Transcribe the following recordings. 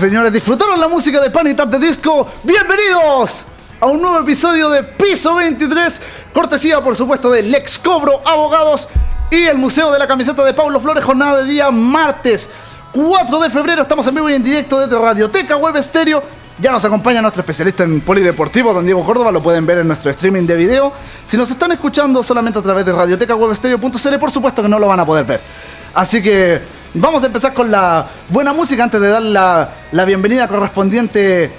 Y señores, ¿disfrutaron la música de Panitat de Disco? ¡Bienvenidos! A un nuevo episodio de Piso 23, cortesía por supuesto de Lex Cobro Abogados y el Museo de la Camiseta de Pablo Flores, jornada de día martes 4 de febrero, estamos en vivo y en directo desde Radioteca Web Estéreo. Ya nos acompaña nuestro especialista en polideportivo, don Diego Córdoba, lo pueden ver en nuestro streaming de video. Si nos están escuchando solamente a través de radiotecawebstereo.cl, por supuesto que no lo van a poder ver. Así que vamos a empezar con la buena música antes de dar la, la bienvenida correspondiente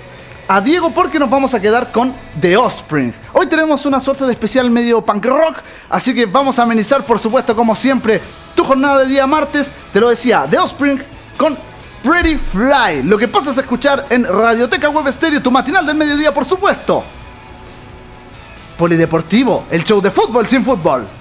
a Diego porque nos vamos a quedar con The Offspring. Hoy tenemos una suerte de especial medio punk rock, así que vamos a amenizar por supuesto como siempre tu jornada de día martes. Te lo decía, The Offspring con Pretty Fly. Lo que pasas a escuchar en Radioteca Web Stereo, tu matinal del mediodía por supuesto. Polideportivo, el show de fútbol sin fútbol.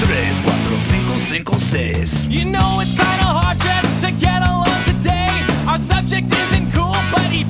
Uno, dos, tres, cuatro, cinco, cinco, seis. You know it's kinda hard just to get along today. Our subject isn't cool, but he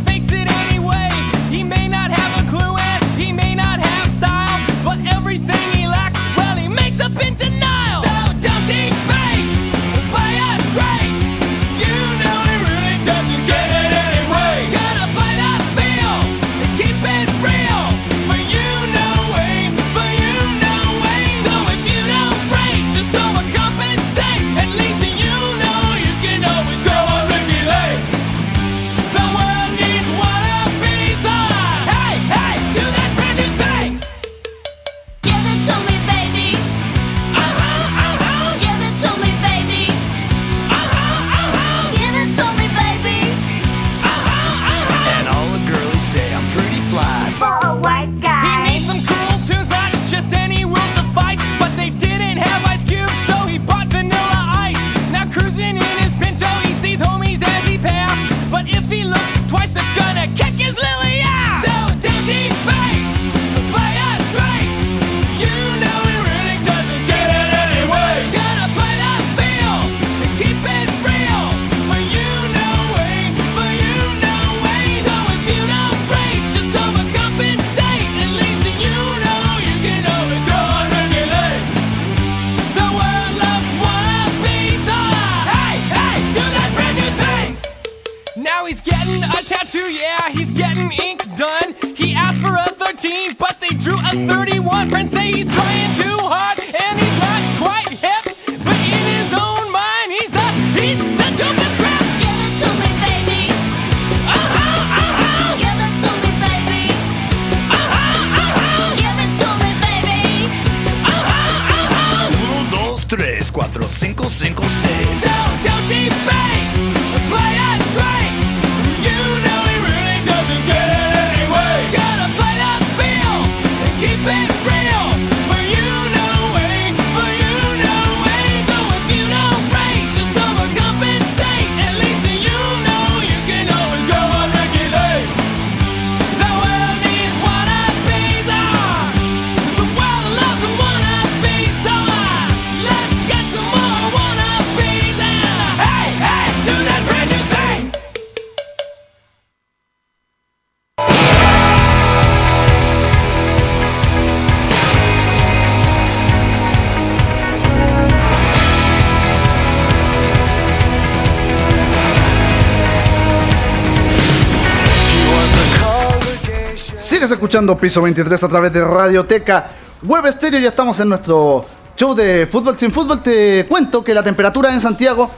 escuchando Piso 23 a través de Radioteca Web Stereo. Ya estamos en nuestro show de fútbol sin fútbol. Te cuento que la temperatura en Santiago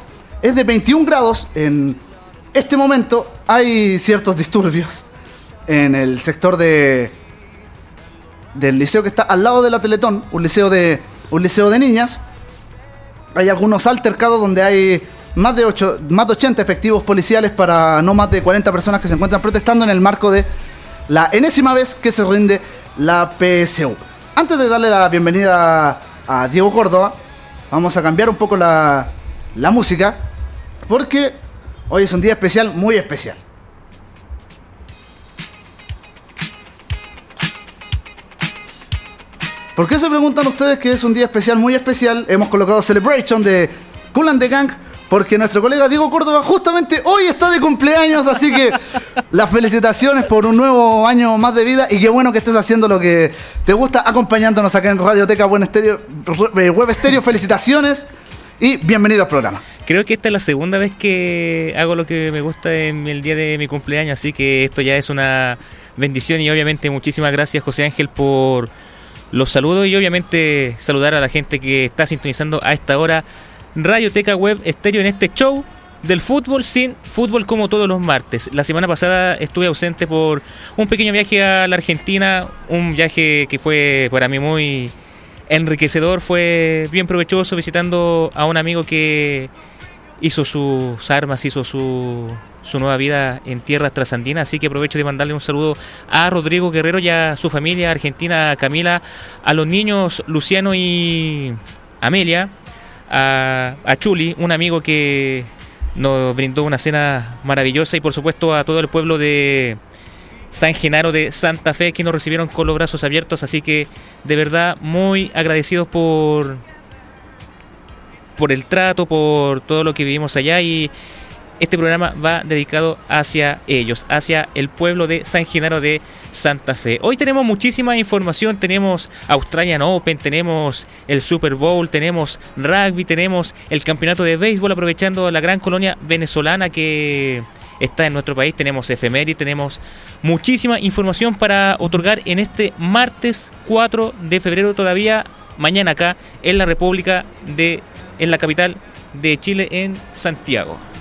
es de 21 grados. En este momento hay ciertos disturbios en el sector de del liceo que está al lado de la Teletón, un liceo de un liceo de niñas. Hay algunos altercados donde hay más de, ocho- más de 80 efectivos policiales para no más de 40 personas que se encuentran protestando en el marco de la enésima vez que se rinde la PSU. antes de darle la bienvenida a Diego Córdoba, vamos a cambiar un poco la, la música, porque hoy es un día especial, muy especial. ¿Por qué se preguntan ustedes que es un día especial, muy especial? Hemos colocado Celebration de Cool and the Gang, porque nuestro colega Diego Córdoba justamente hoy está de cumpleaños, así que las felicitaciones por un nuevo año más de vida y qué bueno que estés haciendo lo que te gusta, acompañándonos acá en Radioteca Buen Estéreo, eh, Web Estéreo. Felicitaciones y bienvenido al programa. Creo que esta es la segunda vez que hago lo que me gusta en el día de mi cumpleaños, así que esto ya es una bendición y obviamente muchísimas gracias José Ángel por los saludos y obviamente saludar a la gente que está sintonizando a esta hora Radioteca Web Estéreo en este show del fútbol sin fútbol como todos los martes. La semana pasada estuve ausente por un pequeño viaje a la Argentina, un viaje que fue para mí muy enriquecedor, fue bien provechoso visitando a un amigo que hizo sus armas, hizo su, su nueva vida en tierras trasandinas, así que aprovecho de mandarle un saludo a Rodrigo Guerrero y a su familia argentina, Camila, a los niños Luciano y Amelia, a, a Chuli, un amigo que nos brindó una cena maravillosa y por supuesto a todo el pueblo de San Genaro de Santa Fe que nos recibieron con los brazos abiertos, así que de verdad muy agradecidos por por el trato, por todo lo que vivimos allá y este programa va dedicado hacia ellos, hacia el pueblo de San Genaro de Santa Fe. Hoy tenemos muchísima información, tenemos Australian Open, tenemos el Super Bowl, tenemos rugby, tenemos el campeonato de béisbol, aprovechando la gran colonia venezolana que está en nuestro país, tenemos efeméride, tenemos muchísima información para otorgar en este martes 4 de febrero todavía, mañana acá en la República de, en la capital de Chile, en Santiago.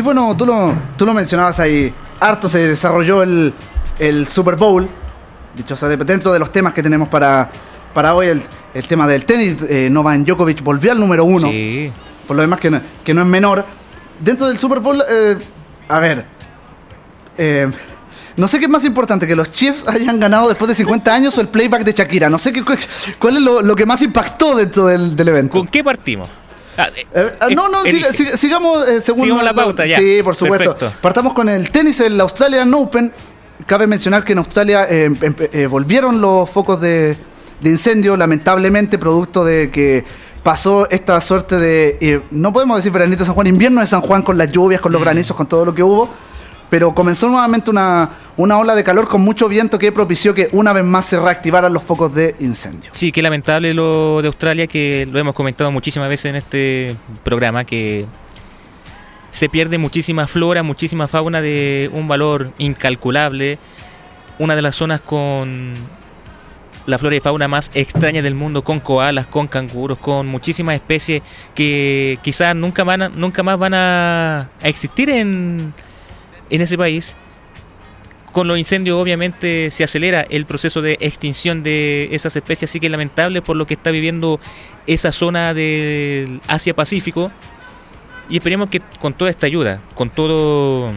Sí, bueno, tú lo, tú lo mencionabas ahí. Harto se desarrolló el, el Super Bowl. Dicho sea, de- dentro de los temas que tenemos para, para hoy, el, el tema del tenis. Eh, Novak Djokovic volvió al número uno. Sí. Por lo demás, que no, que no es menor. Dentro del Super Bowl, eh, a ver. eh, no sé qué es más importante, que los Chiefs hayan ganado después de 50 años o el playback de Shakira. No sé qué, cuál es lo, lo que más impactó dentro del, del evento. ¿Con qué partimos? Ah, eh, Eh, ah, no, no, siga- siga- sigamos eh, según Sigamos la pauta, ya. Sí, por supuesto. Perfecto. Partamos con el tenis, el Australian Open. Cabe mencionar que en Australia eh, em- volvieron los focos de, de incendio, lamentablemente, producto de que pasó esta suerte de, eh, no podemos decir veranito de San Juan, invierno de San Juan con las lluvias, Mm. con los granizos, con todo lo que hubo. Pero comenzó nuevamente una, una ola de calor con mucho viento que propició que una vez más se reactivaran los focos de incendio. Sí, qué lamentable lo de Australia, que lo hemos comentado muchísimas veces en este programa, que se pierde muchísima flora, muchísima fauna de un valor incalculable. Una de las zonas con la flora y fauna más extraña del mundo, con koalas, con canguros, con muchísimas especies que quizás nunca, van a- nunca más van a, existir en, en ese país. Con los incendios obviamente se acelera el proceso de extinción de esas especies, así que es lamentable por lo que está viviendo esa zona del Asia-Pacífico. Y esperemos que con toda esta ayuda, con todo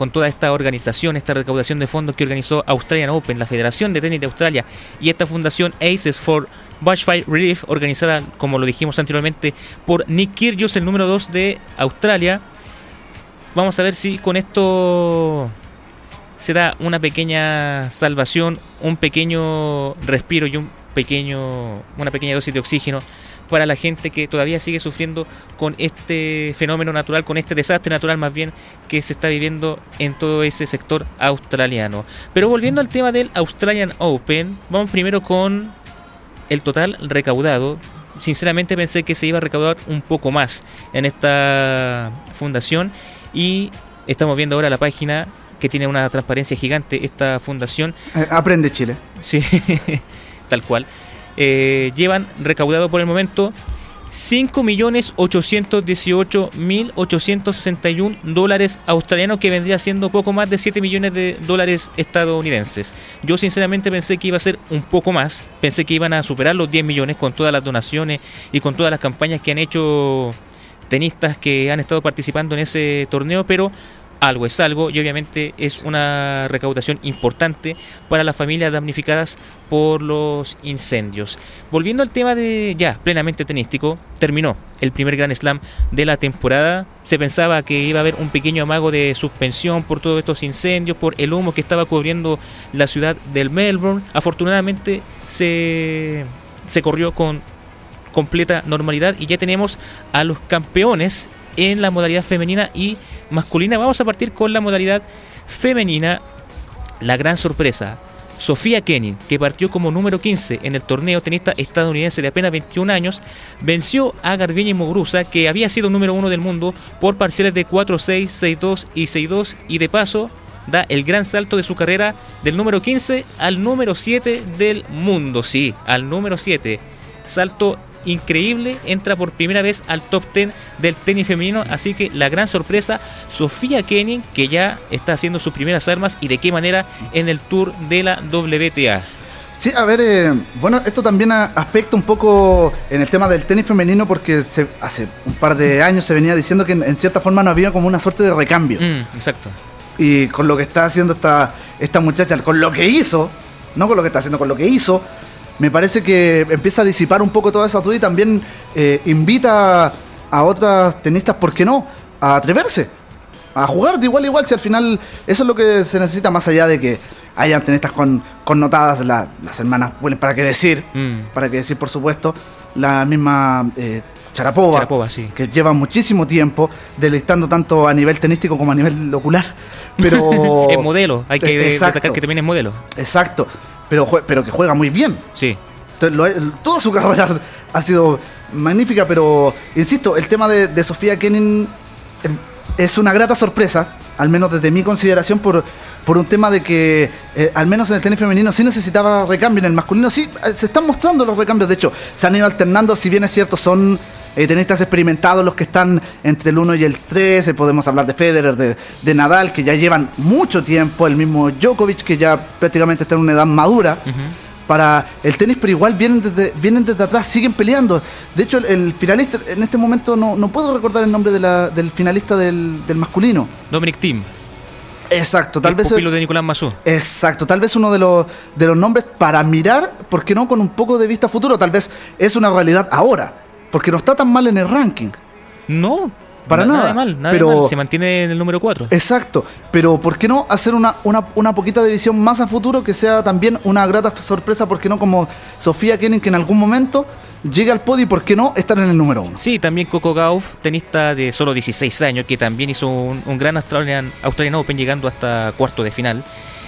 con toda esta organización, esta recaudación de fondos que organizó Australian Open, la Federación de Tenis de Australia y esta fundación ACES for Bushfire Relief, organizada, como lo dijimos anteriormente, por Nick Kyrgios, el número 2 de Australia. Vamos a ver si con esto se da una pequeña salvación, un pequeño respiro y un pequeño, una pequeña dosis de oxígeno para la gente que todavía sigue sufriendo con este fenómeno natural, con este desastre natural más bien que se está viviendo en todo ese sector australiano. Pero volviendo al tema del Australian Open, vamos primero con el total recaudado. Sinceramente pensé que se iba a recaudar un poco más en esta fundación y estamos viendo ahora la página que tiene una transparencia gigante esta fundación Eh, aprende Chile. Sí, tal cual. Eh, llevan recaudado por el momento 5.818.861 dólares australianos, que vendría siendo poco más de 7 millones de dólares estadounidenses. Yo sinceramente pensé que iba a ser un poco más, pensé que iban a superar los 10 millones con todas las donaciones y con todas las campañas que han hecho tenistas que han estado participando en ese torneo, pero algo es algo y obviamente es una recaudación importante para las familias damnificadas por los incendios. Volviendo al tema de ya plenamente tenístico, terminó el primer Grand Slam de la temporada. Se pensaba que iba a haber un pequeño amago de suspensión por todos estos incendios, por el humo que estaba cubriendo la ciudad del Melbourne. Afortunadamente se, se corrió con completa normalidad y ya tenemos a los campeones en la modalidad femenina y masculina. Vamos a partir con la modalidad femenina. La gran sorpresa. Sofía Kenin, que partió como número 15 en el torneo tenista estadounidense de apenas 21 años, venció a Garbiñe Muguruza, que había sido número uno del mundo por parciales de 4-6, 6-2 y 6-2, y de paso da el gran salto de su carrera del número 15 al número 7 del mundo. Sí, al número 7. Salto increíble, entra por primera vez al top 10 del tenis femenino, así que la gran sorpresa, Sofía Kenin, que ya está haciendo sus primeras armas y de qué manera en el tour de la WTA. Sí, a ver, eh, bueno, esto también aspecta un poco en el tema del tenis femenino porque se- hace un par de años se venía diciendo que en, en cierta forma no había como una suerte de recambio. Mm, exacto. Y con lo que está haciendo esta, esta muchacha, con lo que hizo, no con lo que está haciendo, con lo que hizo, me parece que empieza a disipar un poco toda esa duda y también eh, invita a otras tenistas, ¿por qué no?, a atreverse, a jugar de igual a igual, si al final eso es lo que se necesita más allá de que hayan tenistas con, connotadas, la- las hermanas, bueno, para qué decir, Mm. para qué decir, por supuesto, la misma eh, Sharapova, sí. que lleva muchísimo tiempo deleitando tanto a nivel tenístico como a nivel ocular. Pero. es modelo, hay que destacar que también es modelo. Exacto. Pero, jue- pero que juega muy bien. Sí. Entonces, lo- toda su carrera ha sido magnífica, pero insisto, el tema de, de Sofía Kenin eh, es una grata sorpresa, al menos desde mi consideración, por, por un tema de que, eh, al menos en el tenis femenino, sí necesitaba recambio, en el masculino sí eh, se están mostrando los recambios, de hecho, se han ido alternando, si bien es cierto, son eh, tenistas experimentados los que están entre el 1 y el 3, eh, podemos hablar de Federer, de, de Nadal, que ya llevan mucho tiempo, el mismo Djokovic, que ya prácticamente está en una edad madura para el tenis, pero igual vienen desde, vienen desde atrás, siguen peleando. De hecho, el, el finalista, en este momento no, no puedo recordar el nombre de la- del finalista del, del masculino. Dominic Thiem, Exacto, tal el vez. pupilo de Nicolás Massú. Exacto, tal vez uno de los, de los nombres para mirar, ¿por qué no? Con un poco de vista futuro, tal vez es una realidad ahora, porque no está tan mal en el ranking. No, Para na- nada, de mal, nada pero- mal. Se mantiene en el número 4. Exacto, pero ¿por qué no hacer una, una, una poquita de visión más a futuro que sea también una grata sorpresa, ¿por qué no? Como Sofía Kenin, que en algún momento llegue al podio y ¿por qué no estar en el número uno? Sí, también Coco Gauff, tenista de solo 16 años, que también hizo un, un gran Australian, Australian Open llegando hasta cuarto de final.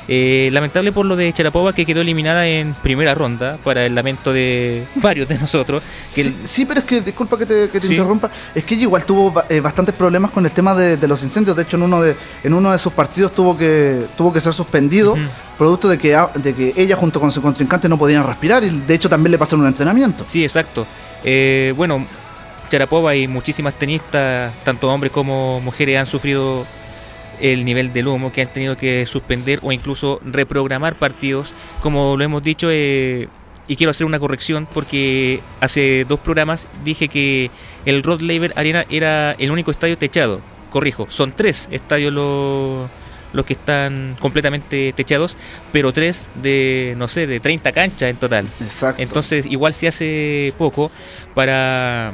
Eh, lamentable por lo de Charapova que quedó eliminada en primera ronda para el lamento de varios de nosotros. Que Sí, sí, pero es que, disculpa que te, que te Sí. interrumpa, es que ella igual tuvo eh, bastantes problemas con el tema de, de los incendios. De hecho, en uno de, en uno de sus partidos tuvo que, tuvo que ser suspendido, producto de que, a- de que ella junto con su contrincante no podían respirar y de hecho también le pasó en un entrenamiento. Sí, exacto. Eh, bueno, Charapova y muchísimas tenistas, tanto hombres como mujeres, han sufrido el nivel del humo, que han tenido que suspender o incluso reprogramar partidos. Como lo hemos dicho, eh, y quiero hacer una corrección porque hace dos programas dije que el Rod Laver Arena era el único estadio techado. Corrijo, son tres estadios los los que están completamente techados, pero tres de, no sé, de 30 canchas en total. Exacto. Entonces, igual se hace poco para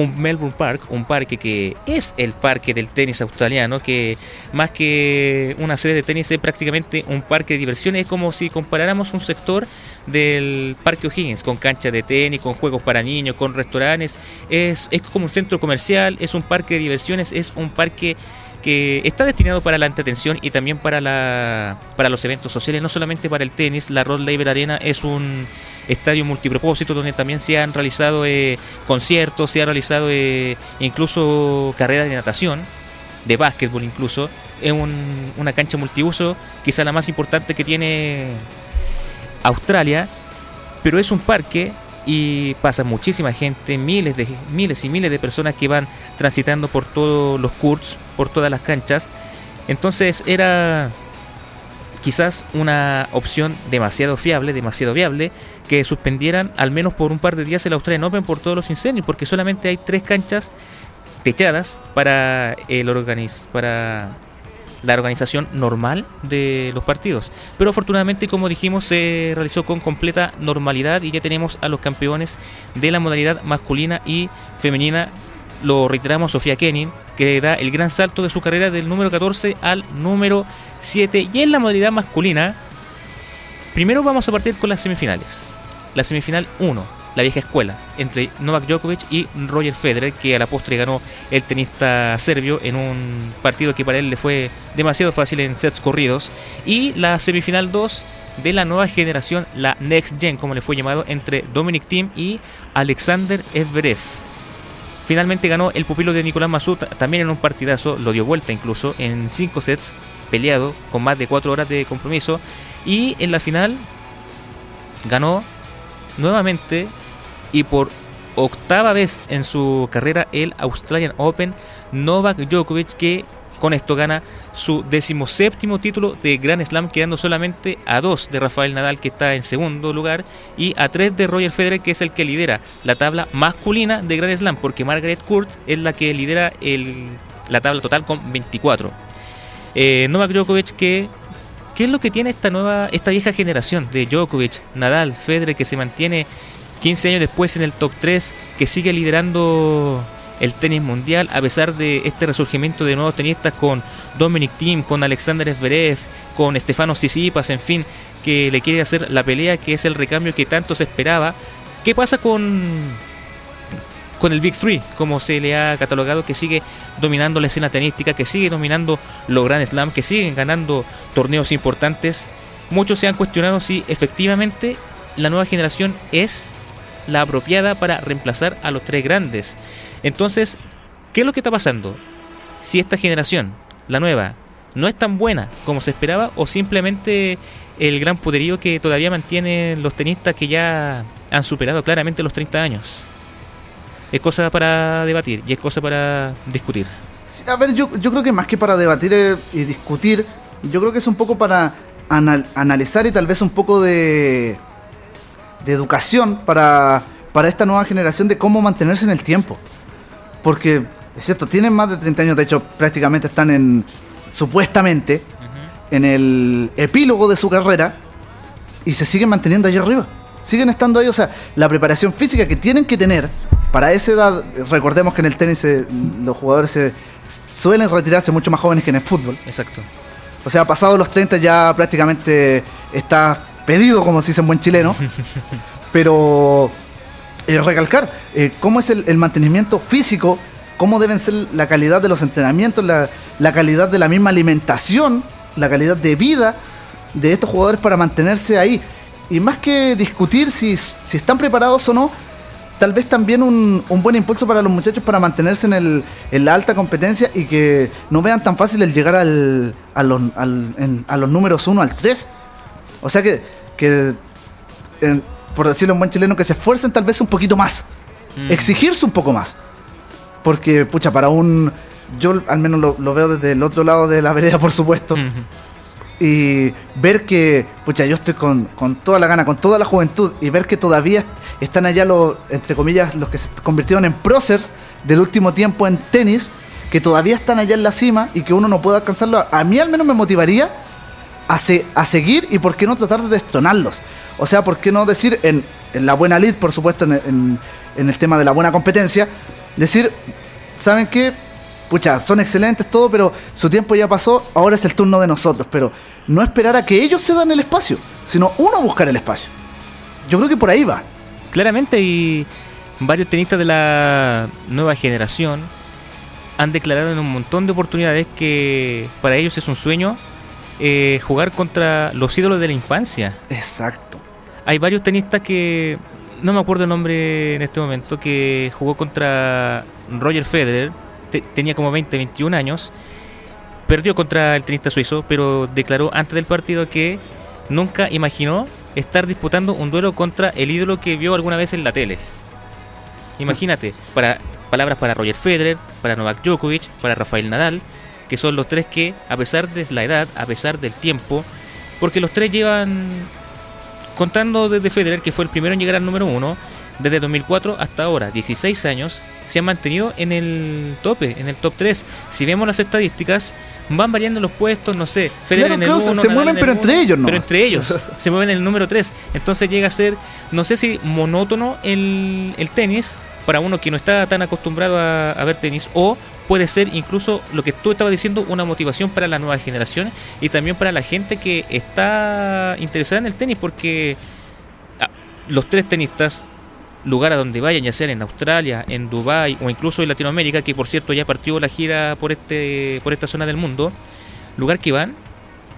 un Melbourne Park, un parque que es el parque del tenis australiano, que más que una sede de tenis es prácticamente un parque de diversiones, es como si comparáramos un sector del Parque O'Higgins con canchas de tenis, con juegos para niños, con restaurantes, es, es como un centro comercial, es un parque de diversiones, es un parque que está destinado para la entretención y también para la para los eventos sociales, no solamente para el tenis. La Rod Laver Arena es un estadio multipropósito donde también se han realizado eh, conciertos, se ha realizado eh, incluso carreras de natación, de básquetbol incluso. Es un- una cancha multiuso, quizá la más importante que tiene Australia, pero es un parque y pasa muchísima gente, miles de miles y miles de personas que van transitando por todos los courts, por todas las canchas. Entonces era quizás una opción demasiado fiable, demasiado viable, que suspendieran al menos por un par de días el Australian Open por todos los incendios, porque solamente hay tres canchas techadas para el organiz, para la organización normal de los partidos. Pero afortunadamente, como dijimos, se realizó con completa normalidad y ya tenemos a los campeones de la modalidad masculina y femenina. Lo reiteramos, Sofía Kenin, que da el gran salto de su carrera del número 14 al número 7. Y en la modalidad masculina, primero vamos a partir con las semifinales. La semifinal 1, la vieja escuela, entre Novak Djokovic y Roger Federer, que a la postre ganó el tenista serbio en un partido que para él le fue demasiado fácil en sets corridos. Y la semifinal 2 de la nueva generación, la Next Gen, como le fue llamado, entre Dominic Thiem y Alexander Zverev. Finalmente ganó el pupilo de Nicolás Masud, también en un partidazo, lo dio vuelta incluso, en 5 sets, peleado, con más de 4 horas de compromiso. Y en la final ganó nuevamente y por octava vez en su carrera el Australian Open Novak Djokovic que con esto gana su decimoséptimo título de Grand Slam quedando solamente a dos de Rafael Nadal que está en segundo lugar y a tres de Roger Federer que es el que lidera la tabla masculina de Grand Slam porque Margaret Court es la que lidera el- la tabla total con 24 eh, Novak Djokovic que ¿Qué es lo que tiene esta nueva, esta vieja generación de Djokovic, Nadal, Federer que se mantiene 15 años después en el top 3, que sigue liderando el tenis mundial a pesar de este resurgimiento de nuevos tenistas con Dominic Thiem, con Alexander Zverev, con Stefano Tsitsipas, en fin, que le quiere hacer la pelea que es el recambio que tanto se esperaba. ¿Qué pasa con con el Big Three, como se le ha catalogado, que sigue dominando la escena tenística, que sigue dominando los Grand Slam, que siguen ganando torneos importantes. Muchos se han cuestionado si efectivamente la nueva generación es la apropiada para reemplazar a los tres grandes. Entonces, ¿qué es lo que está pasando? Si esta generación, la nueva, no es tan buena como se esperaba o simplemente el gran poderío que todavía mantienen los tenistas que ya han superado claramente los 30 años. Es cosa para debatir y es cosa para discutir. Sí, a ver, yo, yo creo que más que para debatir eh, y discutir, yo creo que es un poco para anal- analizar y tal vez un poco de, de educación para, para esta nueva generación de cómo mantenerse en el tiempo. Porque, es cierto, tienen más de 30 años, de hecho prácticamente están en, supuestamente, en el epílogo de su carrera y se siguen manteniendo allá arriba. Siguen estando ahí, o sea, la preparación física que tienen que tener para esa edad, recordemos que en el tenis eh, los jugadores se, suelen retirarse mucho más jóvenes que en el fútbol. Exacto. O sea, pasado los 30 ya prácticamente está pedido, como se dice en buen chileno. Pero eh, recalcar eh, cómo es el, el mantenimiento físico, cómo deben ser la calidad de los entrenamientos, la, la calidad de la misma alimentación, la calidad de vida de estos jugadores para mantenerse ahí. Y más que discutir si, si están preparados o no, tal vez también un, un buen impulso para los muchachos para mantenerse en, el, en la alta competencia y que no vean tan fácil el llegar al, a, los, al- en- a los números 1 al 3. O sea que, que en- por decirlo en buen chileno, que se esfuercen tal vez un poquito más. Exigirse un poco más. Porque, pucha, para un... Yo al menos lo, lo veo desde el otro lado de la vereda, por supuesto. Y ver que, pucha, yo estoy con, con toda la gana, con toda la juventud, y ver que todavía están allá los, entre comillas, los que se convirtieron en próceres del último tiempo en tenis, que todavía están allá en la cima y que uno no puede alcanzarlo, a mí al menos me motivaría a, se- a seguir y por qué no tratar de destronarlos. O sea, por qué no decir en, en la buena lead, por supuesto, en, en- en el tema de la buena competencia, decir, ¿saben qué? Pucha, son excelentes todo, pero su tiempo ya pasó, ahora es el turno de nosotros. Pero no esperar a que ellos se dan el espacio, sino uno buscar el espacio. Yo creo que por ahí va. Claramente y varios tenistas de la nueva generación han declarado en un montón de oportunidades que para ellos es un sueño eh, jugar contra los ídolos de la infancia. Exacto. Hay varios tenistas que no me acuerdo el nombre en este momento que jugó contra Roger Federer, te- tenía como 20, 21 años, perdió contra el tenista suizo, pero declaró antes del partido que nunca imaginó estar disputando un duelo contra el ídolo que vio alguna vez en la tele. Imagínate, para palabras para Roger Federer, para Novak Djokovic, para Rafael Nadal, que son los tres que, a pesar de la edad, a pesar del tiempo, porque los tres llevan contando desde Federer, que fue el primero en llegar al número uno, desde 2004 hasta ahora, 16 años, se han mantenido en el tope, en el top 3. Si vemos las estadísticas, van variando los puestos, no sé, Federer Claro, en el claro, se- 1, se Nadal mueven, en el pero entre ellos nomás. Pero entre ellos, se mueven en el número 3. Entonces llega a ser, no sé si monótono el, el tenis para uno que no está tan acostumbrado a, a ver tenis o puede ser incluso lo que tú estabas diciendo una motivación para las nuevas generaciones y también para la gente que está interesada en el tenis porque ah, los tres tenistas lugar a donde vayan, ya sea en Australia, en Dubai o incluso en Latinoamérica, que por cierto ya partió la gira por este por esta zona del mundo, lugar que van,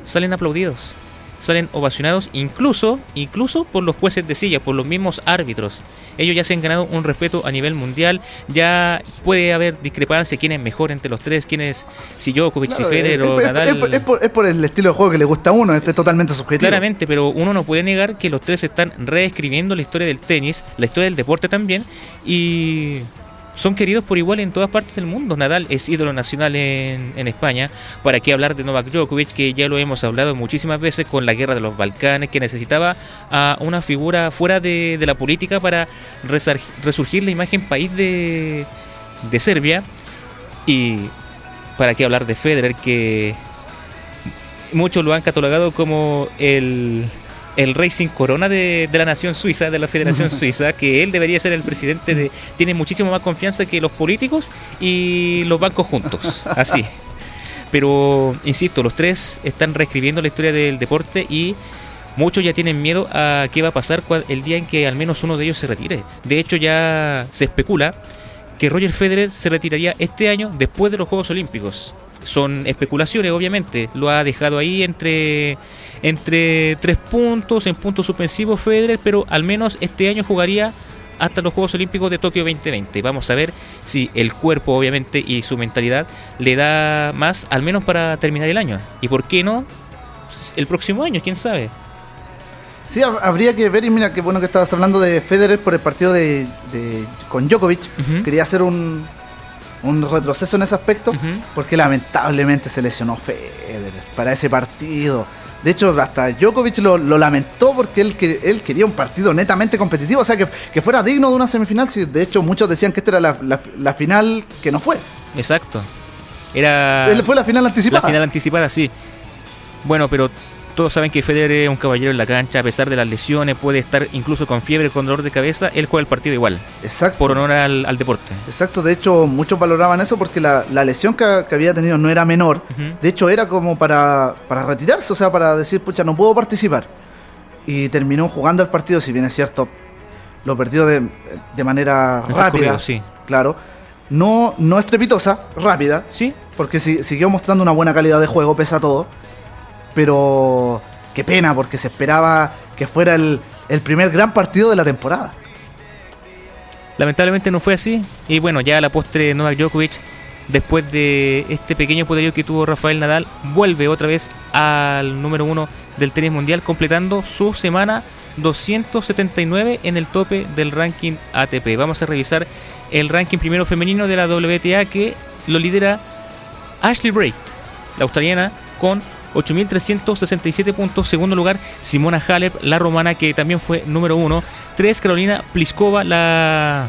salen aplaudidos, salen ovacionados incluso incluso por los jueces de silla, por los mismos árbitros. Ellos ya se han ganado un respeto a nivel mundial, ya puede haber discrepancia quién es mejor entre los tres, quién es si Djokovic, si Claro, Federer es, o Nadal. es por, es por- es por el estilo de juego que le gusta a uno, este es totalmente subjetivo. Claramente, pero uno no puede negar que los tres están reescribiendo la historia del tenis, la historia del deporte también, y son queridos por igual en todas partes del mundo. Nadal es ídolo nacional en, en España. ¿Para qué hablar de Novak Djokovic, que ya lo hemos hablado muchísimas veces con la guerra de los Balcanes, que necesitaba a una figura fuera de, de la política para resurgir la imagen país de, de Serbia? Y para qué hablar de Federer, que muchos lo han catalogado como el, el Racing Corona de, de la nación suiza, de la Federación Suiza, que él debería ser el presidente de... Tiene muchísimo más confianza que los políticos y los bancos juntos, así. Pero, insisto, los tres están reescribiendo la historia del deporte y muchos ya tienen miedo a qué va a pasar el día en que al menos uno de ellos se retire. De hecho, ya se especula que Roger Federer se retiraría este año después de los Juegos Olímpicos. Son especulaciones, obviamente. Lo ha dejado ahí entre, entre tres puntos, en puntos suspensivos Federer, pero al menos este año jugaría hasta los Juegos Olímpicos de Tokio 2020. Vamos a ver si el cuerpo, obviamente, y su mentalidad le da más, al menos para terminar el año. ¿Y por qué no? El próximo año, quién sabe. Sí, hab- habría que ver, y mira qué bueno que estabas hablando de Federer por el partido de, de- con Djokovic. Quería hacer un, un retroceso en ese aspecto, porque lamentablemente se lesionó Federer para ese partido. De hecho, hasta Djokovic lo, lo lamentó porque él, que- él quería un partido netamente competitivo, o sea, que, que fuera digno de una semifinal. De hecho, muchos decían que esta era la, la- la final que no fue. Exacto. Era... Fue la final La anticipada. final anticipada, sí. Bueno, pero todos saben que Federer es un caballero en la cancha, a pesar de las lesiones, puede estar incluso con fiebre, con dolor de cabeza, él juega el partido igual, Exacto. por honor al, al deporte. Exacto, de hecho muchos valoraban eso porque la, la lesión que, que había tenido no era menor, de hecho era como para, para retirarse, o sea, para decir, pucha, no puedo participar. Y terminó jugando el partido, si bien es cierto, lo perdió de, de manera rápida, sí. claro. No, no estrepitosa, rápida, Sí, porque si- siguió mostrando una buena calidad de juego, pese a todo. Pero qué pena, porque se esperaba que fuera el, el primer gran partido de la temporada. lamentablemente no fue así. Y bueno, ya a la postre Novak Djokovic, después de este pequeño poderío que tuvo Rafael Nadal, vuelve otra vez al número uno del tenis mundial, completando su semana 279 en el tope del ranking ATP. Vamos a revisar el ranking primero femenino de la WTA que lo lidera Ashley Brait, la australiana, con 8.367 puntos. Segundo lugar, Simona Halep, la romana, que también fue número uno. 3, Carolina Pliskova, la,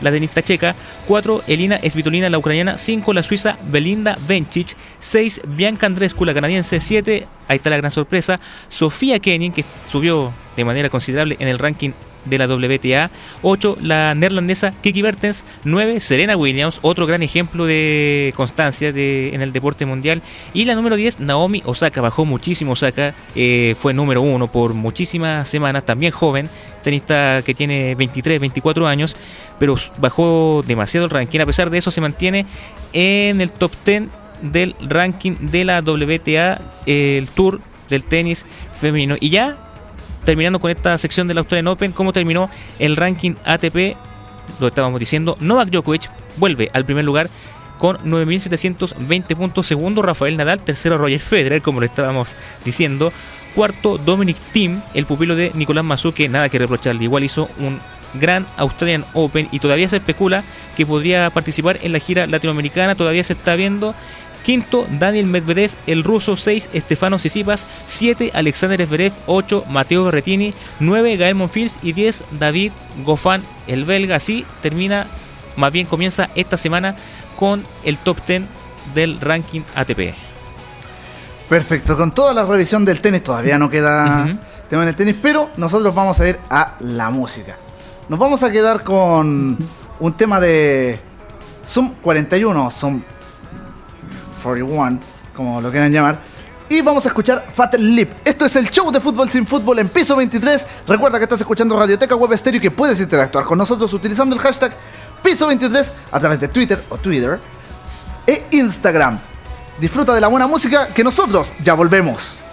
la tenista checa. 4, Elina Svitolina, la ucraniana. 5, la suiza Belinda Bencic. 6, Bianca Andreescu, la canadiense. 7, ahí está la gran sorpresa, Sofía Kenin, que subió de manera considerable en el ranking de la WTA. 8, la neerlandesa Kiki Bertens. 9, Serena Williams, otro gran ejemplo de constancia de, en el deporte mundial. Y la número 10, Naomi Osaka. Bajó muchísimo Osaka, eh, fue número 1 por muchísimas semanas, también joven, tenista que tiene 23, 24 años, pero bajó demasiado el ranking. A pesar de eso, se mantiene en el top 10 del ranking de la WTA, el Tour del tenis femenino. Y ya terminando con esta sección del Australian Open, cómo terminó el ranking ATP, lo estábamos diciendo, Novak Djokovic vuelve al primer lugar con 9.720 puntos, segundo Rafael Nadal, tercero Roger Federer, como lo estábamos diciendo, cuarto Dominic Thiem, el pupilo de Nicolás Mazú, que nada que reprocharle, igual hizo un gran Australian Open y todavía se especula que podría participar en la gira latinoamericana, todavía se está viendo Quinto, Daniel Medvedev, el ruso. 6, Estefano Sisipas. 7, Alexander Zverev. 8, Mateo Berretini. 9, Gael Monfils. Y 10, David Goffin, el belga. Así termina, más bien comienza esta semana con el top 10 del ranking ATP. Perfecto, con toda la revisión del tenis todavía no queda tema en el tenis, pero nosotros vamos a ir a la música. Nos vamos a quedar con un tema de Zoom 41, Zoom 41, como lo quieran llamar. Y vamos a escuchar Fat Lip. Esto es el show de fútbol sin fútbol en piso 23. Recuerda que estás escuchando Radioteca Web Estéreo y que puedes interactuar con nosotros utilizando el hashtag piso 23 a través de Twitter o Twitter e Instagram. Disfruta de la buena música que nosotros ya volvemos.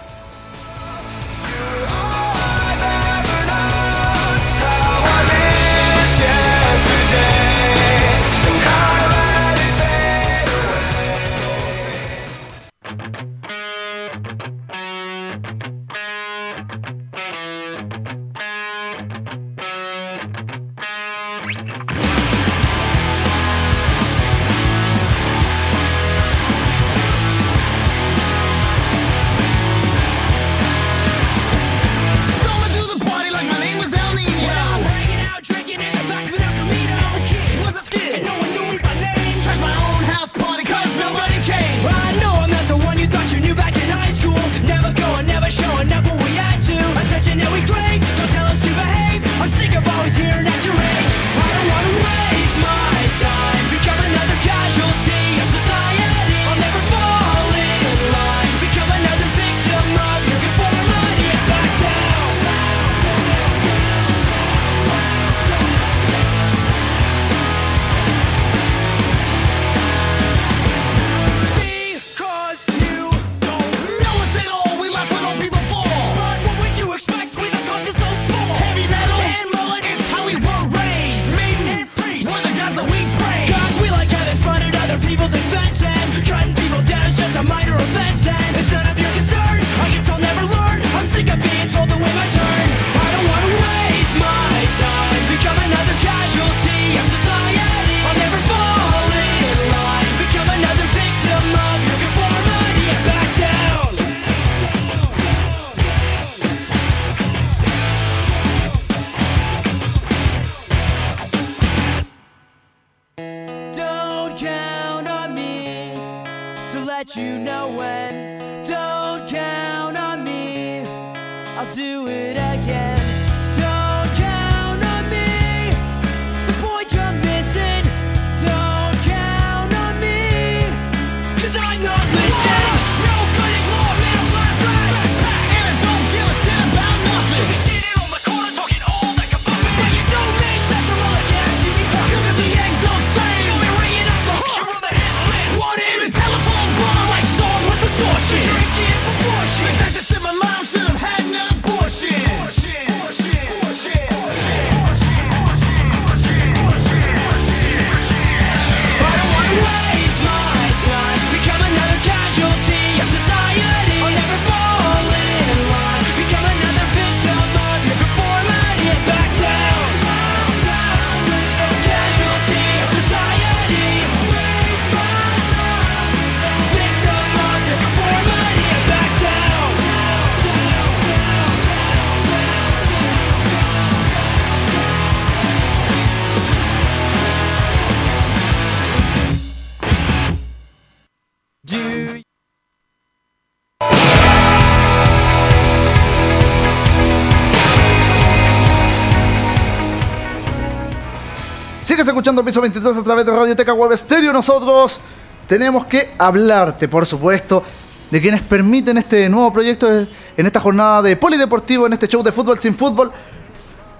Escuchando Piso 23 a través de Radioteca Web Stereo. Nosotros tenemos que hablarte, por supuesto, de quienes permiten este nuevo proyecto en esta jornada de polideportivo, en este show de fútbol sin fútbol.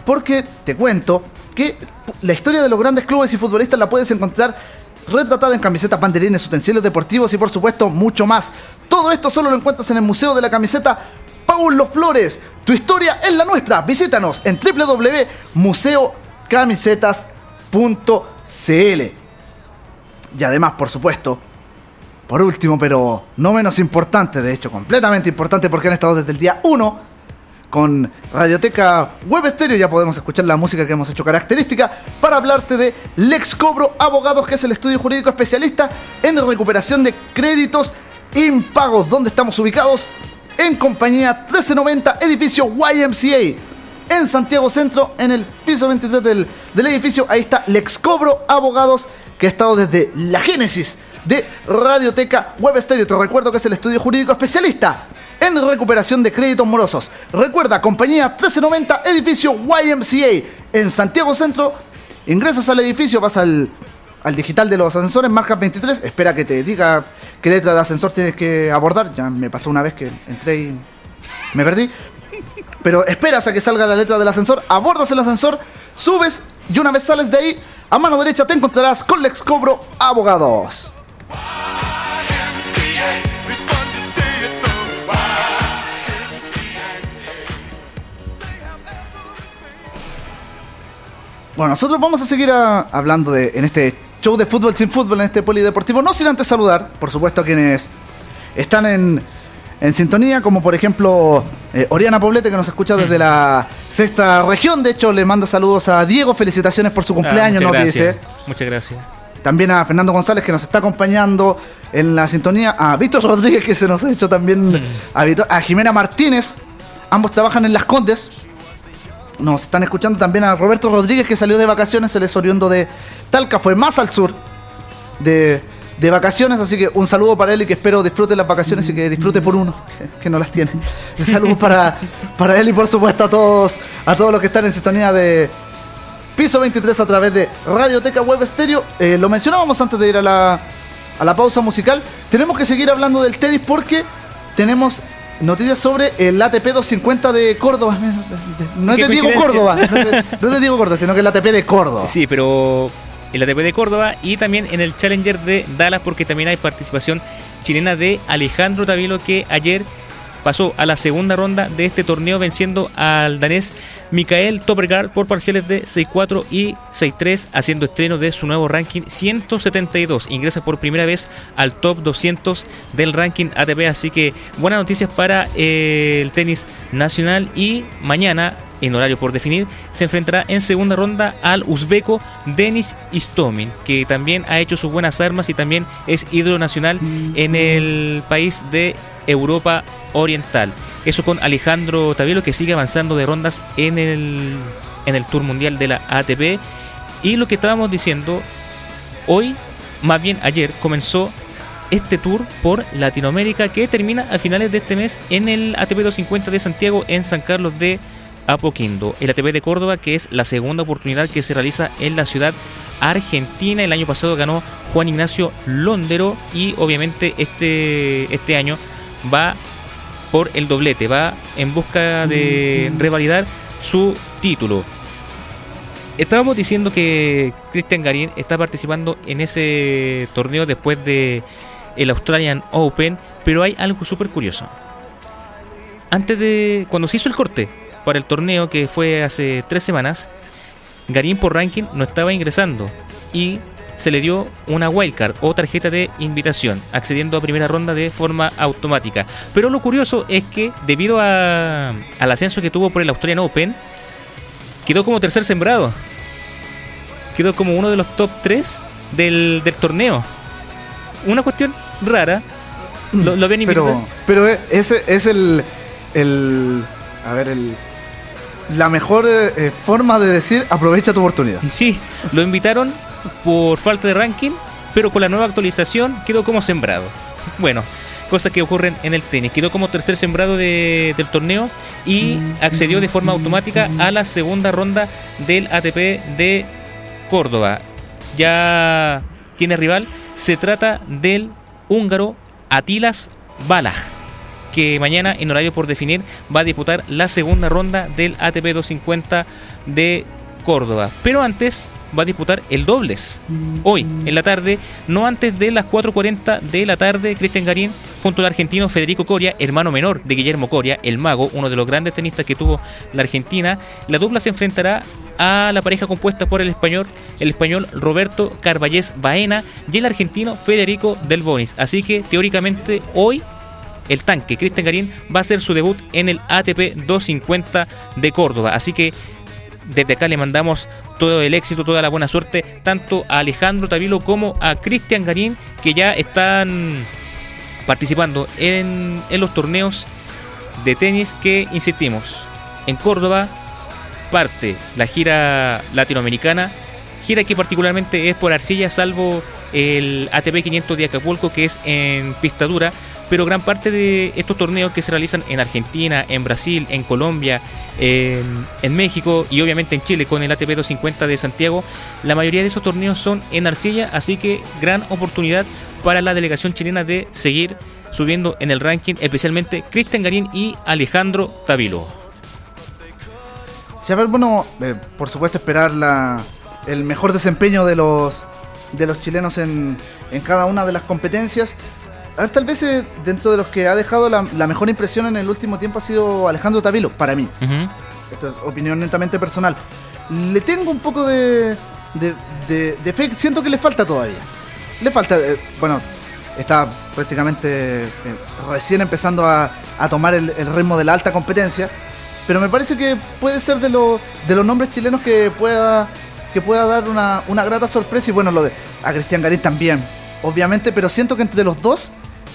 Porque te cuento que la historia de los grandes clubes y futbolistas la puedes encontrar retratada en camisetas, banderines, utensilios deportivos y por supuesto mucho más. Todo esto solo lo encuentras en el Museo de la Camiseta Paulo Flores. Tu historia es la nuestra. Visítanos en www.museocamisetas.cl. Y además, por supuesto, por último, pero no menos importante, de hecho, completamente importante porque han estado desde el día 1 con Radioteca Web Stereo ya podemos escuchar la música que hemos hecho característica para hablarte de Lex Cobro Abogados, que es el estudio jurídico especialista en recuperación de créditos impagos, donde estamos ubicados en compañía 1390, edificio YMCA, en Santiago Centro, en el piso 23 del, del edificio. Ahí está Lex Cobro Abogados, que ha estado desde la génesis de Radioteca Web Stereo. Te recuerdo que es el estudio jurídico especialista en recuperación de créditos morosos. Recuerda, compañía 1390, edificio YMCA, en Santiago Centro. Ingresas al edificio, vas al, al digital de los ascensores, marca 23. Espera que te diga qué letra de ascensor tienes que abordar. Ya me pasó una vez que entré y me perdí. Pero esperas a que salga la letra del ascensor, abordas el ascensor, subes y una vez sales de ahí, a mano derecha te encontrarás con Lex Cobro Abogados. Bueno, nosotros vamos a seguir a- hablando de en este show de fútbol sin fútbol, en este polideportivo. No sin antes saludar, por supuesto, a quienes están en, en sintonía, como por ejemplo eh, Oriana Poblete, que nos escucha desde la sexta región. De hecho, le manda saludos a Diego. Felicitaciones por su cumpleaños, Ah, ¿no? muchas Que dice. gracias. Muchas gracias. También a Fernando González que nos está acompañando en la sintonía. A Víctor Rodríguez que se nos ha hecho también. A, Víctor- a Jimena Martínez. Ambos trabajan en Las Condes. Nos están escuchando también a Roberto Rodríguez que salió de vacaciones. Él es oriundo de Talca. Fue más al sur de, de vacaciones. Así que un saludo para él y que espero disfrute las vacaciones y que disfrute por uno que, no las tiene. Un saludo para, para él y por supuesto a todos, a todos los que están en sintonía de, Piso 23 a través de Radioteca Web Stereo. Eh, lo mencionábamos antes de ir a la, a la pausa musical. Tenemos que seguir hablando del tenis porque tenemos noticias sobre el ATP 250 de Córdoba. No es de Diego. Córdoba. No es de, no es de Diego Córdoba, sino que el ATP de Córdoba. Sí, pero el ATP de Córdoba y también en el Challenger de Dallas porque también hay participación chilena de Alejandro Tavilo que ayer pasó a la segunda ronda de este torneo venciendo al danés Mikael Toppergaard por parciales de 6-4 y 6-3 haciendo estreno de su nuevo ranking 172. Ingresa por primera vez al top 200 del ranking ATP, así que buenas noticias para eh, el tenis nacional y mañana en horario por definir, se enfrentará en segunda ronda al uzbeco Denis Istomin, que también ha hecho sus buenas armas y también es ídolo nacional en el país de Europa Oriental. Eso con Alejandro Tavielo, que sigue avanzando de rondas en el, en el Tour Mundial de la ATP. Y lo que estábamos diciendo, hoy, más bien ayer, comenzó este tour por Latinoamérica que termina a finales de este mes en el ATP 250 de Santiago en San Carlos de Apoquindo. El ATP de Córdoba, que es la segunda oportunidad que se realiza en la ciudad argentina. El año pasado ganó Juan Ignacio Londero y obviamente este, este año va por el doblete, va en busca de revalidar su título. Estábamos diciendo que Cristian Garín está participando en ese torneo después de el Australian Open, pero hay algo súper curioso. Antes de cuando se hizo el corte para el torneo que fue hace tres semanas, Garín por ranking no estaba ingresando y se le dio una wildcard o tarjeta de invitación, accediendo a primera ronda de forma automática. Pero lo curioso es que debido a- al ascenso que tuvo por el Australian Open, quedó como tercer sembrado. Quedó como uno de los top 3 del, del torneo. Una cuestión rara. Lo, lo habían Pero, invitado- pero e- ese es el, el. A ver, el. La mejor eh, forma de decir aprovecha tu oportunidad. Sí, lo invitaron por falta de ranking, pero con la nueva actualización quedó como sembrado. Bueno, cosas que ocurren en el tenis. Quedó como tercer sembrado de- del torneo y accedió de forma automática a la segunda ronda del ATP de Córdoba. Ya tiene rival. Se trata del húngaro Atilas Balaj que mañana en horario por definir va a disputar la segunda ronda del ATP 250 de Córdoba. Pero antes va a disputar el dobles. Hoy, en la tarde, no antes de las 4.40 de la tarde, Cristian Garín junto al argentino Federico Coria, hermano menor de Guillermo Coria, el mago, uno de los grandes tenistas que tuvo la Argentina. La dupla se enfrentará a la pareja compuesta por el español, el español Roberto Carballés Baena y el argentino Federico Del Bonis. Así que teóricamente hoy el tanque Cristian Garín va a hacer su debut en el ATP 250 de Córdoba. Así que desde acá le mandamos todo el éxito, toda la buena suerte, tanto a Alejandro Tavilo como a Cristian Garín, que ya están participando en, en los torneos de tenis que, insistimos, en Córdoba parte la gira latinoamericana, gira que particularmente es por arcilla, salvo el ATP 500 de Acapulco, que es en pista dura, pero gran parte de estos torneos que se realizan en Argentina, en Brasil, en Colombia, en, México y obviamente en Chile con el ATP 250 de Santiago, la mayoría de esos torneos son en arcilla, así que gran oportunidad para la delegación chilena de seguir subiendo en el ranking, especialmente Cristian Garín y Alejandro Tavilo. Sí, a ver, bueno, eh, por supuesto esperar la, el mejor desempeño de los, de los chilenos en, en cada una de las competencias. A ver, tal vez eh, dentro de los que ha dejado la, la mejor impresión en el último tiempo ha sido Alejandro Tavilo, para mí. Ujú. Esto es opinión netamente personal. Le tengo un poco de, de, de- de fe, siento que le falta todavía. Le falta, eh, bueno, está prácticamente eh, recién empezando a, a tomar el, el ritmo de la alta competencia, pero me parece que puede ser de, lo- de los nombres chilenos que pueda, que pueda dar una, una grata sorpresa y bueno, lo de a Cristian Garín también, obviamente, pero siento que entre los dos,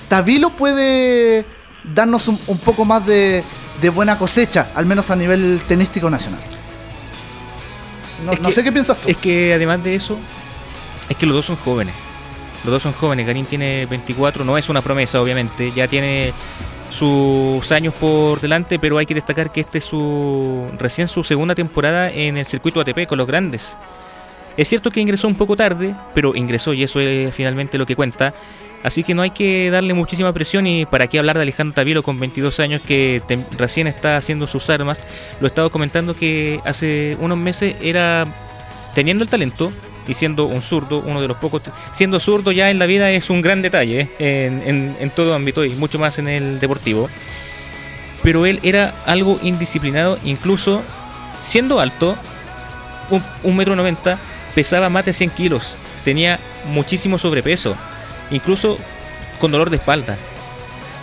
Tavilo puede darnos un, un poco más de, de buena cosecha, al menos a nivel tenístico nacional. No, Es no que- sé qué piensas tú. Es que además de eso, es que los dos son jóvenes. Los dos son jóvenes. Garín tiene 24, no es una promesa, obviamente. Ya tiene sus años por delante, pero hay que destacar que este es su recién su segunda temporada en el circuito ATP con los grandes. Es cierto que ingresó un poco tarde, pero ingresó y eso es finalmente lo que cuenta. Así que no hay que darle muchísima presión y para qué hablar de Alejandro Tavilo con 22 años que recién está haciendo sus armas. Lo he estado comentando que hace unos meses era teniendo el talento y siendo un zurdo, uno de los pocos, siendo zurdo ya en la vida es un gran detalle ¿eh? en todo ámbito y mucho más en el deportivo. Pero él era algo indisciplinado, incluso siendo alto, un, un metro noventa, pesaba más de 100 kilos, tenía muchísimo sobrepeso, incluso con dolor de espalda.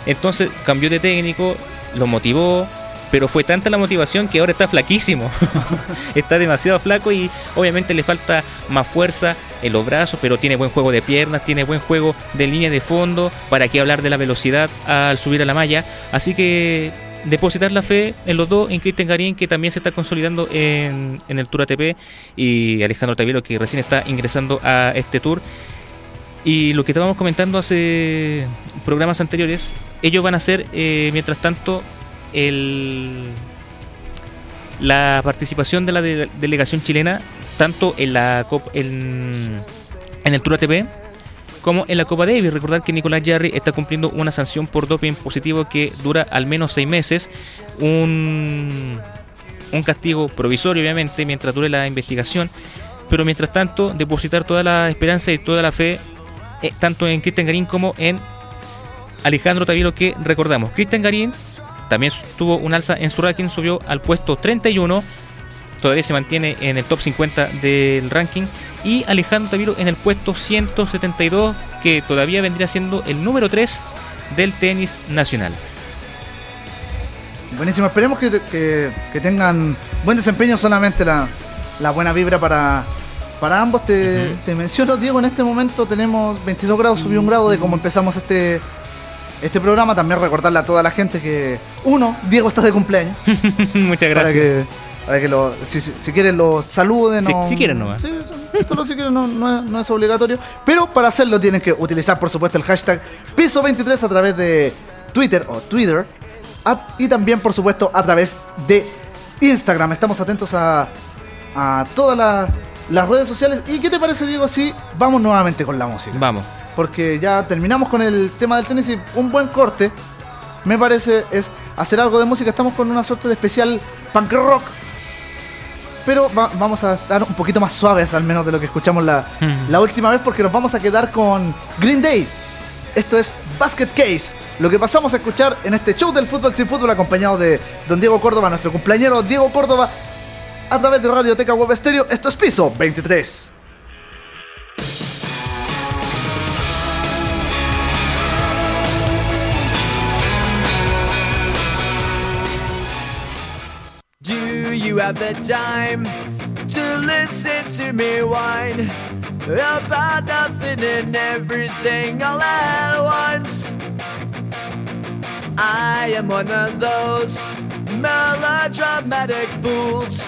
Entonces cambió de técnico, lo motivó, pero fue tanta la motivación que ahora está flaquísimo. está demasiado flaco y obviamente le falta más fuerza en los brazos, pero tiene buen juego de piernas, tiene buen juego de línea de fondo, para qué hablar de la velocidad al subir a la malla. Así que depositar la fe en los dos, en Cristian Garín, que también se está consolidando en, en el Tour ATP, y Alejandro Tavielo, que recién está ingresando a este Tour. Y lo que estábamos comentando hace programas anteriores, ellos van a hacer, eh, mientras tanto, el, la participación de la de- delegación chilena, tanto en la Cop- en, en el Tour ATP como en la Copa Davis. Recordar que Nicolás Jarry está cumpliendo una sanción por doping positivo que dura al menos seis meses. Un, un castigo provisorio, obviamente, mientras dure la investigación. Pero mientras tanto, depositar toda la esperanza y toda la fe, eh, tanto en Cristian Garín como en Alejandro Tavilo, que recordamos. Cristian Garín también tuvo un alza en su ranking, subió al puesto 31. Todavía se mantiene en el top 50 del ranking. Y Alejandro Tavilo en el puesto 172, que todavía vendría siendo el número 3 del tenis nacional. Buenísimo, esperemos que, que- que tengan buen desempeño, solamente la, la buena vibra para, para ambos. Te, te menciono, Diego, en este momento tenemos 22 grados, subió un grado de cómo empezamos este, este programa. También recordarle a toda la gente que, uno, Diego está de cumpleaños. Muchas para gracias. que, para que lo, si, si- si quieren lo saluden. Si- o- si quieren nomás. Sí, solo si quieren, no, no es, no es obligatorio. Pero para hacerlo tienen que utilizar, por supuesto, el hashtag piso23 a través de Twitter o Twitter. a- y también, por supuesto, a través de Instagram. Estamos atentos a, a todas las, las redes sociales. ¿Y qué te parece, Diego, si vamos nuevamente con la música? Vamos. porque ya terminamos con el tema del tenis y un buen corte, me parece, es hacer algo de música. Estamos con una suerte de especial punk rock, pero va- vamos a estar un poquito más suaves, al menos de lo que escuchamos la, Mm. la última vez, porque nos vamos a quedar con Green Day. Esto es Basket Case, lo que pasamos a escuchar en este show del fútbol sin fútbol, acompañado de don Diego Córdoba, nuestro cumpleañero Diego Córdoba, a través de Radioteca Web Estéreo. Esto es piso 23. Do you have the time to listen to me whine about nothing and everything all at once? I am one of those melodramatic fools.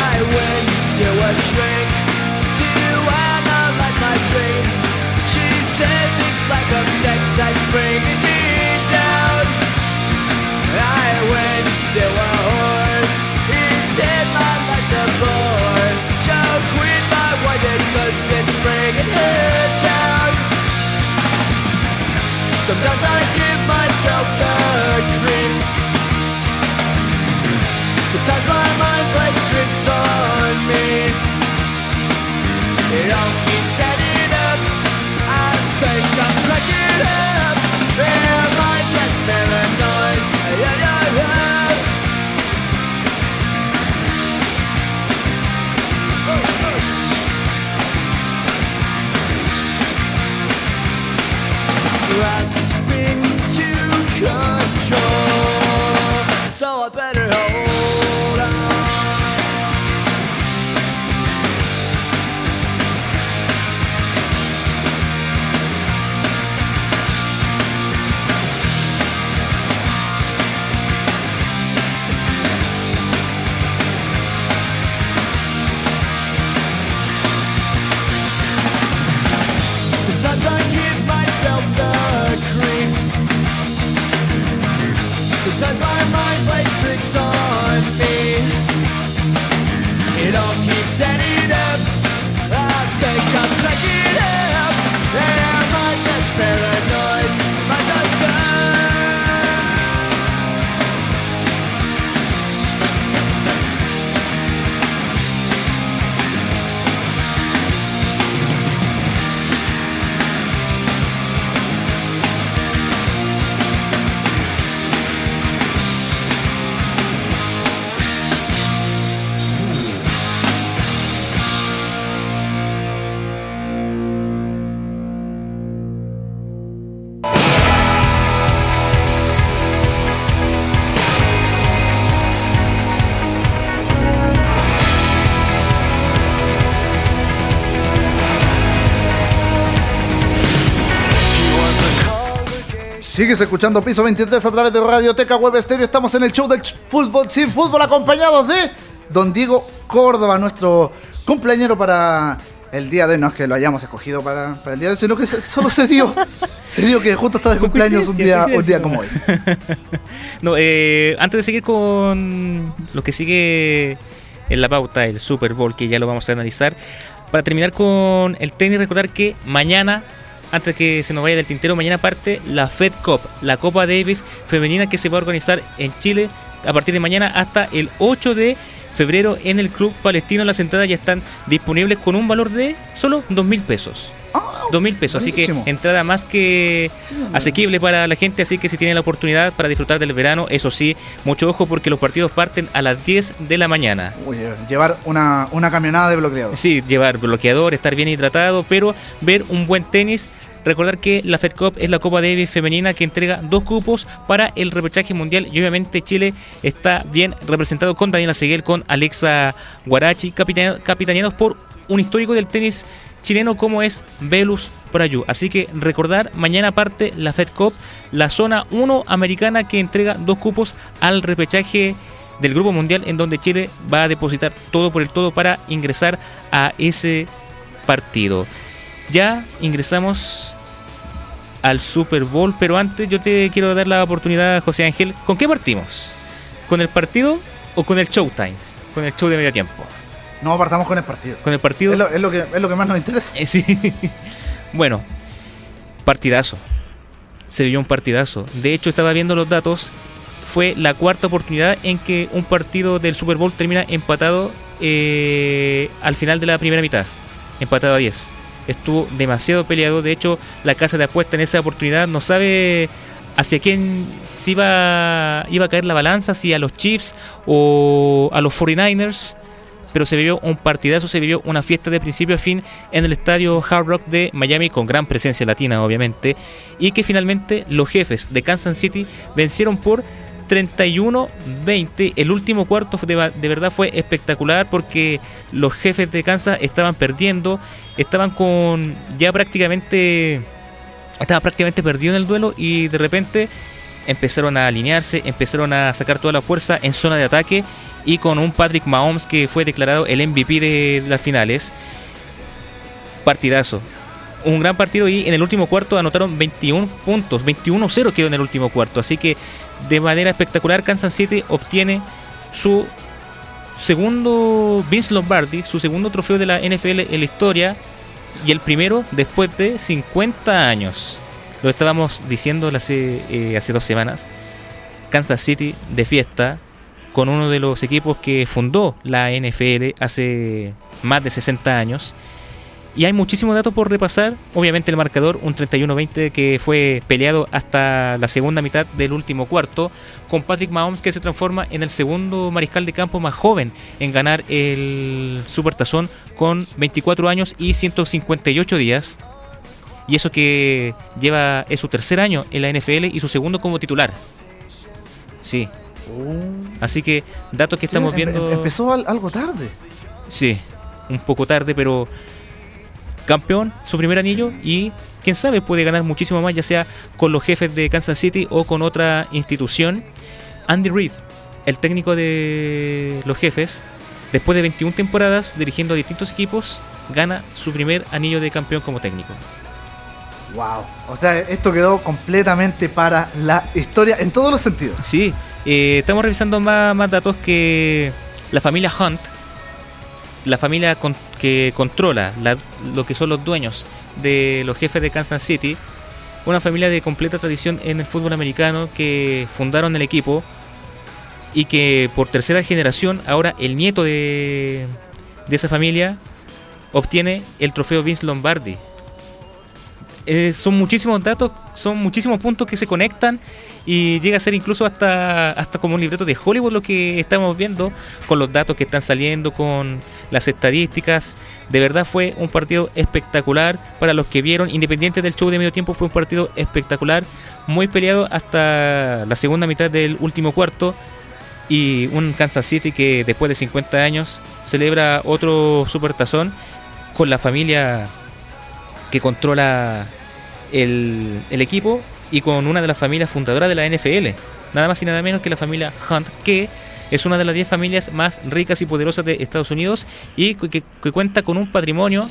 I went to a shrink to analyze my dreams. She says it's like a sex me down. I went to a. He said my life's a bore. So quit my it's bringing down. Sometimes I give myself the creeps. Sometimes my mind on me. It all keeps adding up. I think I'm cracking up. Sigues escuchando Piso 23 a través de Radioteca Web Estéreo. Estamos en el show del fútbol sin fútbol acompañados de Don Diego Córdoba, nuestro cumpleañero para el día de hoy. No es que lo hayamos escogido para, para el día de hoy, sino que se- solo se dio. se dio que justo está de cumpleaños un día, un día como hoy. No, eh, antes de seguir con lo que sigue en la pauta, el Super Bowl, que ya lo vamos a analizar, para terminar con el tenis, recordar que mañana, antes que se nos vaya del tintero, mañana parte la Fed Cup, la Copa Davis femenina que se va a organizar en Chile a partir de mañana hasta el 8 de febrero en el Club Palestino. Las entradas ya están disponibles con un valor de solo 2 mil pesos. 2 mil pesos, así que entrada más que asequible para la gente, así que si tienen la oportunidad para disfrutar del verano, eso sí, mucho ojo porque los partidos parten a las 10 de la mañana. Uy, eh, llevar una, una camionada de bloqueador. Sí, llevar bloqueador, estar bien hidratado, pero ver un buen tenis. Recordar que la Fed Cup es la Copa Davis femenina que entrega dos cupos para el repechaje mundial y obviamente Chile está bien representado con Daniela Seguel, con Alexa Guarachi, capitane- capitaneados por un histórico del tenis chileno como es Velus Prayu. Así que recordar, mañana parte la Fed Cup, la zona 1 americana que entrega dos cupos al repechaje del Grupo Mundial en donde Chile va a depositar todo por el todo para ingresar a ese partido. Ya ingresamos al Super Bowl, pero antes yo te quiero dar la oportunidad, José Ángel, ¿con qué partimos? ¿Con el partido o con el Showtime? Con el show de medio tiempo. No, partamos con el partido. Con el partido. Es lo, es lo que, es lo que más nos interesa. Eh, sí. bueno, partidazo. Se vio un partidazo. De hecho, estaba viendo los datos. fue la cuarta oportunidad en que un partido del Super Bowl termina empatado eh, al final de la primera mitad, empatado a 10. Estuvo demasiado peleado, de hecho la casa de apuesta en esa oportunidad no sabe hacia quién se iba, iba a caer la balanza, si a los Chiefs o a los 49ers, pero se vivió un partidazo, se vivió una fiesta de principio a fin en el estadio Hard Rock de Miami con gran presencia latina obviamente, y que finalmente los jefes de Kansas City vencieron por 31-20. El último cuarto de, verdad fue espectacular porque los jefes de Kansas estaban perdiendo, estaban con ya prácticamente estaba prácticamente perdido en el duelo y de repente empezaron a alinearse, empezaron a sacar toda la fuerza en zona de ataque y con un Patrick Mahomes que fue declarado el MVP de las finales. Partidazo. Un gran partido y en el último cuarto anotaron 21 puntos, 21-0 quedó en el último cuarto, así que de manera espectacular Kansas City obtiene su segundo Vince Lombardi, su segundo trofeo de la NFL en la historia y el primero después de 50 años. Lo estábamos diciendo hace, eh, hace dos semanas. Kansas City de fiesta con uno de los equipos que fundó la NFL hace más de 60 años. Y hay muchísimos datos por repasar. Obviamente el marcador, un 31-20 que fue peleado hasta la segunda mitad del último cuarto, con Patrick Mahomes que se transforma en el segundo mariscal de campo más joven en ganar el Supertazón con 24 años y 158 días. Y eso que lleva es su tercer año en la NFL y su segundo como titular. Sí. Así que datos que estamos Sí, em- viendo... em- Empezó al- algo tarde. Sí, un poco tarde, pero campeón, su primer anillo y quién sabe puede ganar muchísimo más, ya sea con los jefes de Kansas City o con otra institución. Andy Reid, el técnico de los jefes, después de 21 temporadas dirigiendo a distintos equipos, gana su primer anillo de campeón como técnico. Wow. O sea, esto quedó completamente para la historia en todos los sentidos. Sí, eh, estamos revisando más, datos que la familia Hunt, la familia que controla la- lo que son los dueños de los jefes de Kansas City, una familia de completa tradición en el fútbol americano que fundaron el equipo y que por tercera generación ahora el nieto de, de esa familia obtiene el trofeo Vince Lombardi. Eh, son muchísimos datos, son muchísimos puntos que se conectan y llega a ser incluso hasta, hasta como un libreto de Hollywood lo que estamos viendo con los datos que están saliendo, con las estadísticas. De verdad fue un partido espectacular para los que vieron, independiente del show de medio tiempo, fue un partido espectacular, muy peleado hasta la segunda mitad del último cuarto y un Kansas City que después de 50 años celebra otro supertazón con la familia que controla el, el equipo y con una de las familias fundadoras de la NFL. Nada más y nada menos que la familia Hunt, que es una de las 10 familias más ricas y poderosas de Estados Unidos y que, que- que cuenta con un patrimonio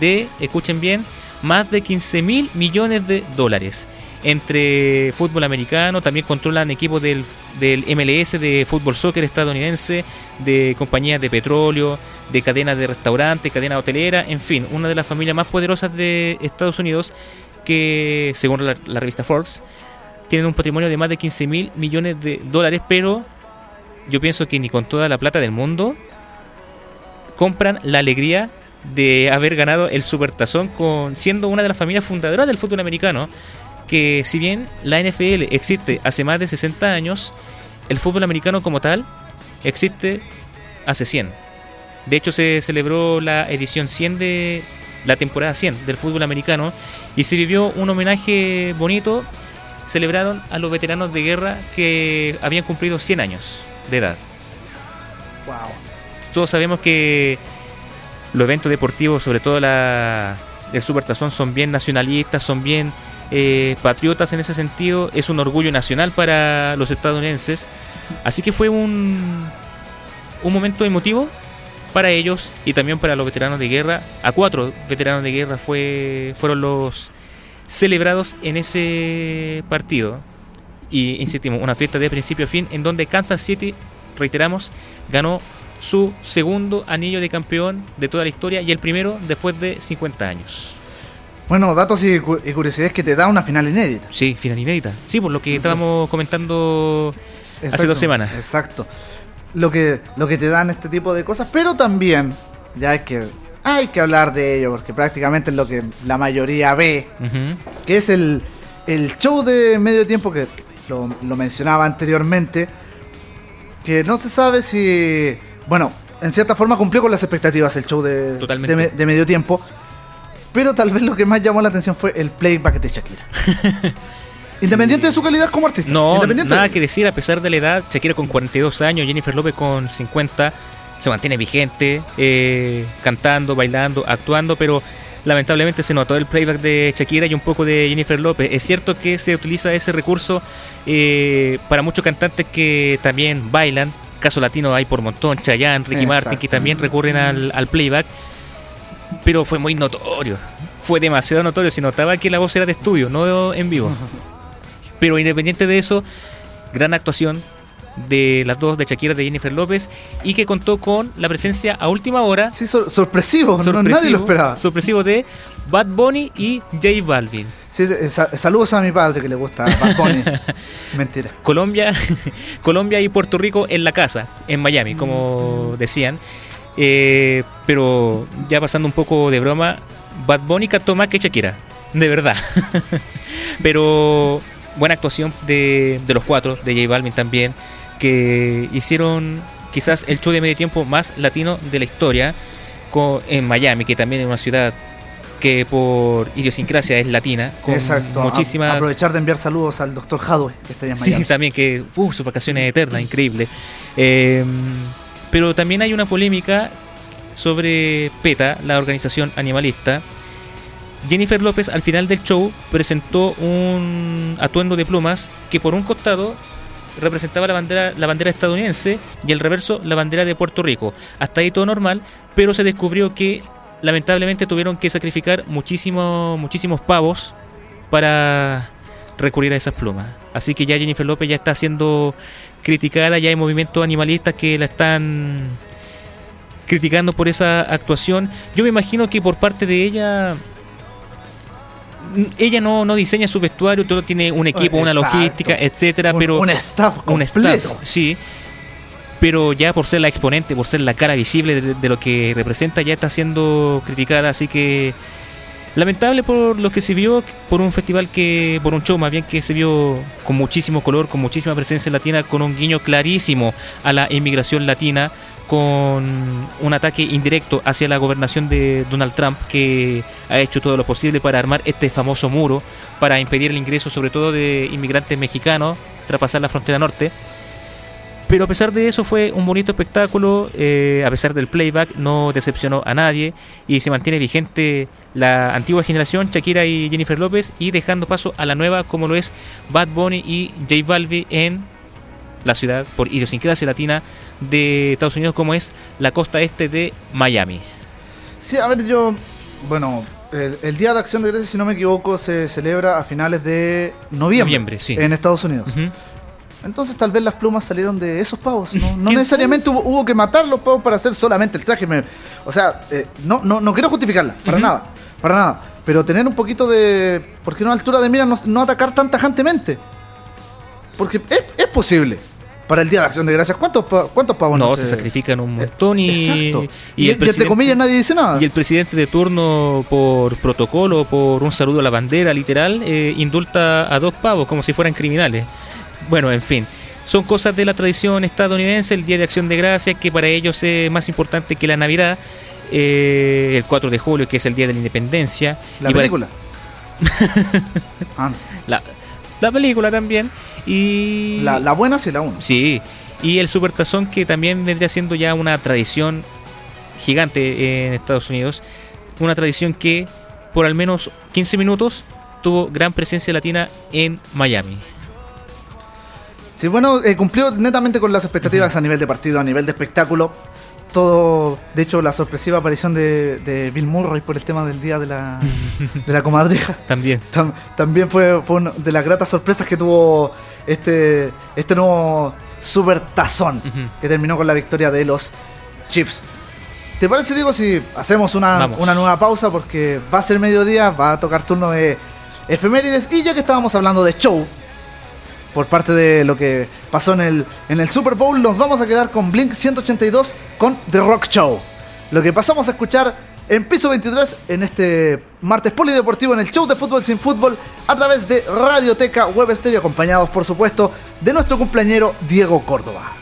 de, escuchen bien, más de 15 mil millones de dólares. Entre fútbol americano, también controlan equipos del, del MLS, de fútbol soccer estadounidense, de compañías de petróleo, de cadenas de restaurantes, cadena hotelera, en fin, una de las familias más poderosas de Estados Unidos que, según la, la revista Forbes, tienen un patrimonio de más de 15 mil millones de dólares, pero yo pienso que ni con toda la plata del mundo compran la alegría de haber ganado el Supertazón con siendo una de las familias fundadoras del fútbol americano, que si bien la NFL existe hace más de 60 años, el fútbol americano como tal existe hace 100. De hecho se celebró la edición 100 de la temporada 100 del fútbol americano y se vivió un homenaje bonito. Celebraron a los veteranos de guerra que habían cumplido 100 años de edad. Wow. Todos sabemos que los eventos deportivos, sobre todo la, el Supertazón, son bien nacionalistas, son bien eh, patriotas en ese sentido. Es un orgullo nacional para los estadounidenses. Así que fue un, un momento emotivo para ellos y también para los veteranos de guerra. A cuatro veteranos de guerra fue, fueron los celebrados en ese partido. Y insistimos, una fiesta de principio a fin en donde Kansas City, reiteramos, ganó su segundo anillo de campeón de toda la historia y el primero después de 50 años. Bueno, datos y, cu- y curiosidades que te da una final inédita. Sí, final inédita. Sí, por lo que estábamos comentando Exacto, dos semanas. Exacto. Lo que, lo que te dan este tipo de cosas, pero también ya hay que, hay que hablar de ello, porque prácticamente es lo que la mayoría ve, que es el, el show de medio tiempo que lo, lo mencionaba anteriormente, que no se sabe si, bueno, en cierta forma cumplió con las expectativas el show de, de, de medio tiempo, pero tal vez lo que más llamó la atención fue el playback de Shakira. Independiente de su calidad como artista. No, Independiente nada de- que decir, a pesar de la edad, Shakira con 42 años, Jennifer López con 50, se mantiene vigente, eh, cantando, bailando, actuando, pero lamentablemente se notó el playback de Shakira y un poco de Jennifer López. Es cierto que se utiliza ese recurso eh, para muchos cantantes que también bailan, caso latino hay por montón, Chayanne, Ricky Martin, que también recurren al, al playback, pero fue muy notorio, fue demasiado notorio, se notaba que la voz era de estudio, no en vivo. Pero independiente de eso, gran actuación de las dos, de Shakira de Jennifer López, y que contó con la presencia a última hora, Sí, sor- sorpresivo, no, sorpresivo, nadie lo esperaba. sorpresivo de Bad Bunny y J Balvin. Sí, sa- saludos a mi padre que le gusta Bad Bunny. Mentira. Colombia, Colombia y Puerto Rico en la casa, en Miami, como decían. Eh, pero ya pasando un poco de broma, Bad Bunny cantó más que Shakira, de verdad. pero buena actuación de, de los cuatro, de J Balvin también, que hicieron quizás el show de medio tiempo más latino de la historia en Miami, que también es una ciudad que por idiosincrasia es latina, con Exacto. a- muchísimas aprovechar de enviar saludos al doctor Hadwe, que está allá en Miami. Sí, también que uh, sus vacaciones eternas, increíble. Eh, pero también hay una polémica sobre PETA, la organización animalista. Jennifer López al final del show presentó un atuendo de plumas que por un costado representaba la bandera, la bandera estadounidense y el reverso la bandera de Puerto Rico. Hasta ahí todo normal, pero se descubrió que lamentablemente tuvieron que sacrificar muchísimo, muchísimos pavos para recurrir a esas plumas. Así que ya Jennifer López ya está siendo criticada, ya hay movimientos animalistas que la están criticando por esa actuación. Yo me imagino que por parte de ella mm, ella no, no diseña su vestuario, todo tiene un equipo, una logística, etcétera, Un- pero un staff un completo. staff, sí. Pero ya por ser la exponente, por ser la cara visible de, de lo que representa, ya está siendo criticada, así que lamentable por lo que se vio, por un festival que, por un show más bien que se vio con muchísimo color, con muchísima presencia latina, con un guiño clarísimo a la inmigración latina, con un ataque indirecto hacia la gobernación de Donald Trump, que ha hecho todo lo posible para armar este famoso muro, para impedir el ingreso sobre todo de inmigrantes mexicanos, traspasar la frontera norte. Pero a pesar de eso fue un bonito espectáculo, eh, a pesar del playback no decepcionó a nadie y se mantiene vigente la antigua generación, Shakira y Jennifer López, y dejando paso a la nueva como lo es Bad Bunny y J Balvin en la ciudad por idiosincrasia latina de Estados Unidos como es la costa este de Miami. Sí, a ver, yo. Bueno, el, el Día de Acción de Gracias, si no me equivoco, se celebra a finales de noviembre. Noviembre, sí. En Estados Unidos. Ujú. Entonces, tal vez las plumas salieron de esos pavos. No, no ¿Quién necesariamente hubo, hubo que matar los pavos para hacer solamente el traje. me- o sea, eh, no, no, no quiero justificarla, para nada. Para nada. Pero tener un poquito de. ¿Por qué no altura de mira no, no atacar tan tajantemente? Porque es, es posible. Para el Día de Acción de Gracias, ¿cuántos, cuántos pavos no, se- se sacrifican un montón y, Exacto. Y, y el y entre comillas nadie dice nada. Y el presidente de turno, por protocolo, por un saludo a la bandera, literal, eh, indulta a dos pavos como si fueran criminales. Bueno, en fin. Son cosas de la tradición estadounidense, el Día de Acción de Gracias, que para ellos es más importante que la Navidad, eh, el 4 de julio, que es el Día de la Independencia. La y para- película. Ah, no. la, la película también. Y la, la buena sí, la uno. Sí, y el supertazón que también vendría siendo ya una tradición gigante en Estados Unidos. Una tradición que por al menos 15 minutos tuvo gran presencia latina en Miami. Sí, bueno, eh, cumplió netamente con las expectativas a nivel de partido, a nivel de espectáculo. Todo, de hecho, la sorpresiva aparición de, de Bill Murray por el tema del día de la, de la comadreja. También. Tam- también fue, fue una de las gratas sorpresas que tuvo este, este nuevo super tazón que terminó con la victoria de los Chiefs. ¿Te parece, digo, si hacemos una, una nueva pausa? Porque va a ser mediodía, va a tocar turno de efemérides. Y ya que estábamos hablando de show, por parte de lo que pasó en el, en el Super Bowl, nos vamos a quedar con Blink 182 con The Rock Show. Lo que pasamos a escuchar en piso 23 en este martes polideportivo en el show de fútbol sin fútbol a través de Radioteca Web Stereo, acompañados por supuesto de nuestro cumpleañero Diego Córdoba.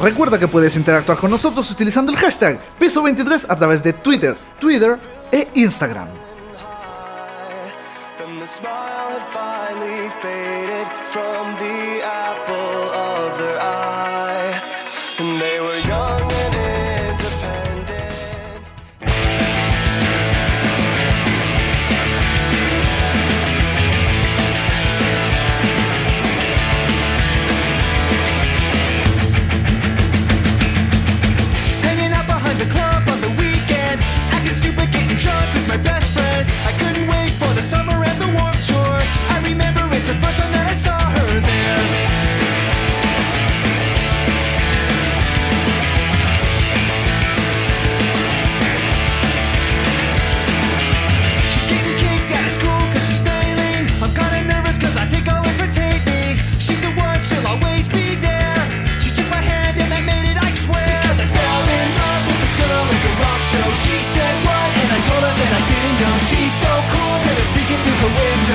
Recuerda que puedes interactuar con nosotros utilizando el hashtag Piso23 a través de Twitter, Twitter e Instagram.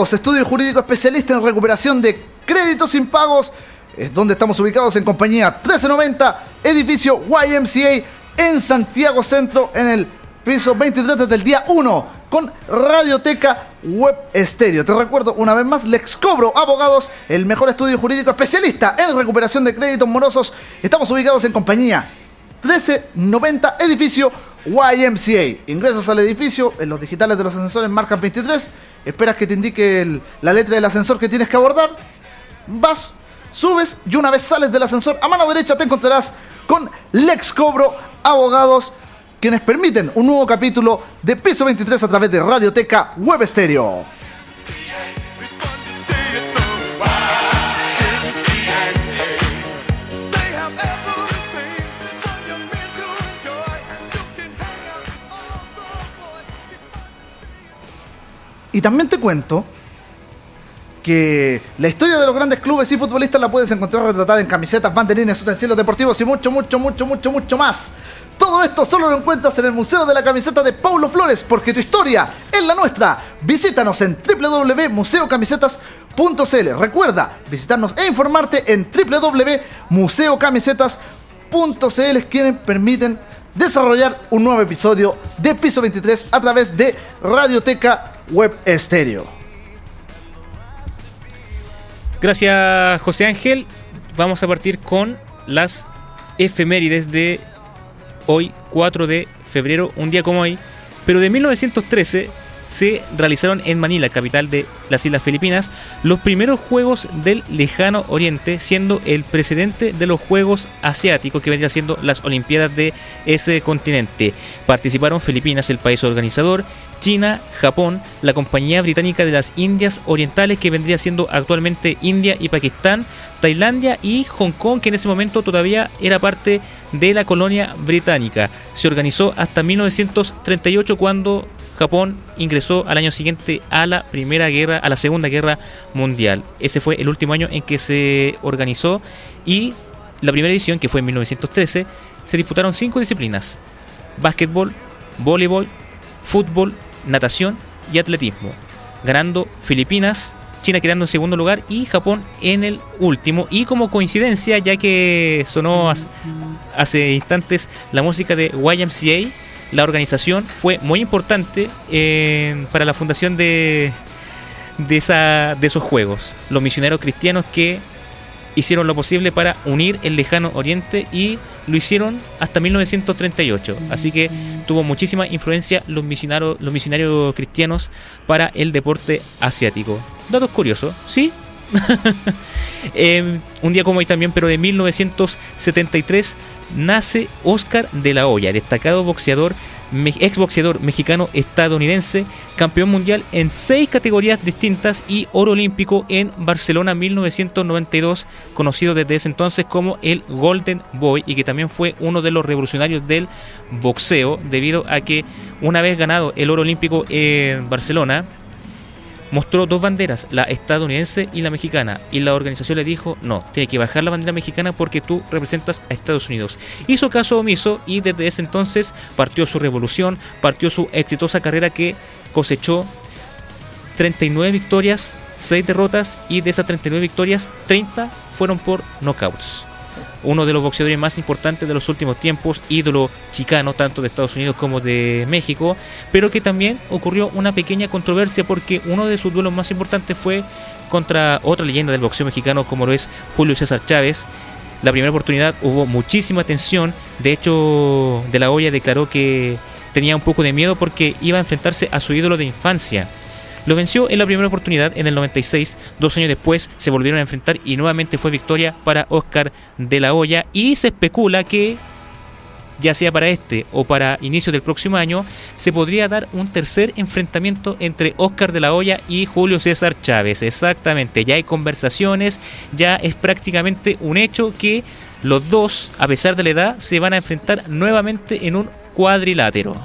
Estudio jurídico especialista en recuperación de créditos impagos, es donde estamos ubicados en compañía 1390, edificio YMCA en Santiago Centro, en el piso 23 desde el día 1, con radioteca web estéreo. Te recuerdo una vez más, Lex Cobro Abogados, el mejor estudio jurídico especialista en recuperación de créditos morosos. Estamos ubicados en compañía 1390, edificio YMCA. Ingresas al edificio, en los digitales de los ascensores marcan 23, esperas que te indique la letra del ascensor que tienes que abordar, vas, subes y una vez sales del ascensor, a mano derecha te encontrarás con Lex Cobro Abogados, quienes permiten un nuevo capítulo de Piso 23 a través de Radioteca Web Stereo. Y también te cuento que la historia de los grandes clubes y futbolistas la puedes encontrar retratada en camisetas, banderines, utensilios deportivos y mucho, mucho, mucho, mucho, mucho más. Todo esto solo lo encuentras en el Museo de la Camiseta de Paulo Flores, porque tu historia es la nuestra. Visítanos en www.museocamisetas.cl. Recuerda visitarnos e informarte en www.museocamisetas.cl, quienes permiten desarrollar un nuevo episodio de Piso 23 a través de Radioteca Web Estéreo. Gracias, José Ángel. Vamos a partir con las efemérides de hoy, 4 de febrero, un día como hoy. Pero de 1913 se realizaron en Manila, capital de las Islas Filipinas, los primeros Juegos del Lejano Oriente, siendo el precedente de los Juegos Asiáticos que vendría siendo las Olimpiadas de ese continente. Participaron Filipinas, el país organizador, China, Japón, la Compañía Británica de las Indias Orientales, que vendría siendo actualmente India y Pakistán, Tailandia y Hong Kong, que en ese momento todavía era parte de la colonia británica. Se organizó hasta 1938 cuando Japón ingresó al año siguiente a la primera guerra, a la segunda guerra mundial. Ese fue el último año en que se organizó y la primera edición, que fue en 1913, se disputaron cinco disciplinas: básquetbol, voleibol, fútbol, natación y atletismo, ganando Filipinas, China quedando en segundo lugar y Japón en el último. Y como coincidencia, ya que sonó hace, hace instantes la música de YMCA, la organización fue muy importante eh, para la fundación de, de, esa, de esos juegos. Los misioneros cristianos que hicieron lo posible para unir el lejano oriente y lo hicieron hasta 1938. Así que tuvo muchísima influencia los misionarios, los misionarios cristianos para el deporte asiático. Datos curiosos, ¿sí? Eh, un día como hoy también, pero de 1973, nace Oscar de la Hoya, destacado boxeador, exboxeador mexicano-estadounidense, campeón mundial en seis categorías distintas y oro olímpico en Barcelona 1992, conocido desde ese entonces como el Golden Boy y que también fue uno de los revolucionarios del boxeo, debido a que una vez ganado el oro olímpico en Barcelona, mostró dos banderas, la estadounidense y la mexicana, y la organización le dijo, no, tiene que bajar la bandera mexicana porque tú representas a Estados Unidos. Hizo caso omiso y desde ese entonces partió su revolución, partió su exitosa carrera que cosechó 39 victorias, 6 derrotas y de esas 39 victorias, 30 fueron por knockouts. Uno de los boxeadores más importantes de los últimos tiempos, ídolo chicano tanto de Estados Unidos como de México, pero que también ocurrió una pequeña controversia porque uno de sus duelos más importantes fue contra otra leyenda del boxeo mexicano como lo es Julio César Chávez. La primera oportunidad hubo muchísima tensión, de hecho De La Hoya declaró que tenía un poco de miedo porque iba a enfrentarse a su ídolo de infancia. Lo venció en la primera oportunidad en el 96, dos años después se volvieron a enfrentar y nuevamente fue victoria para Oscar de la Hoya y se especula que ya sea para este o para inicio del próximo año, se podría dar un tercer enfrentamiento entre Oscar de la Hoya y Julio César Chávez. Exactamente, ya hay conversaciones, ya es prácticamente un hecho que los dos, a pesar de la edad, se van a enfrentar nuevamente en un cuadrilátero.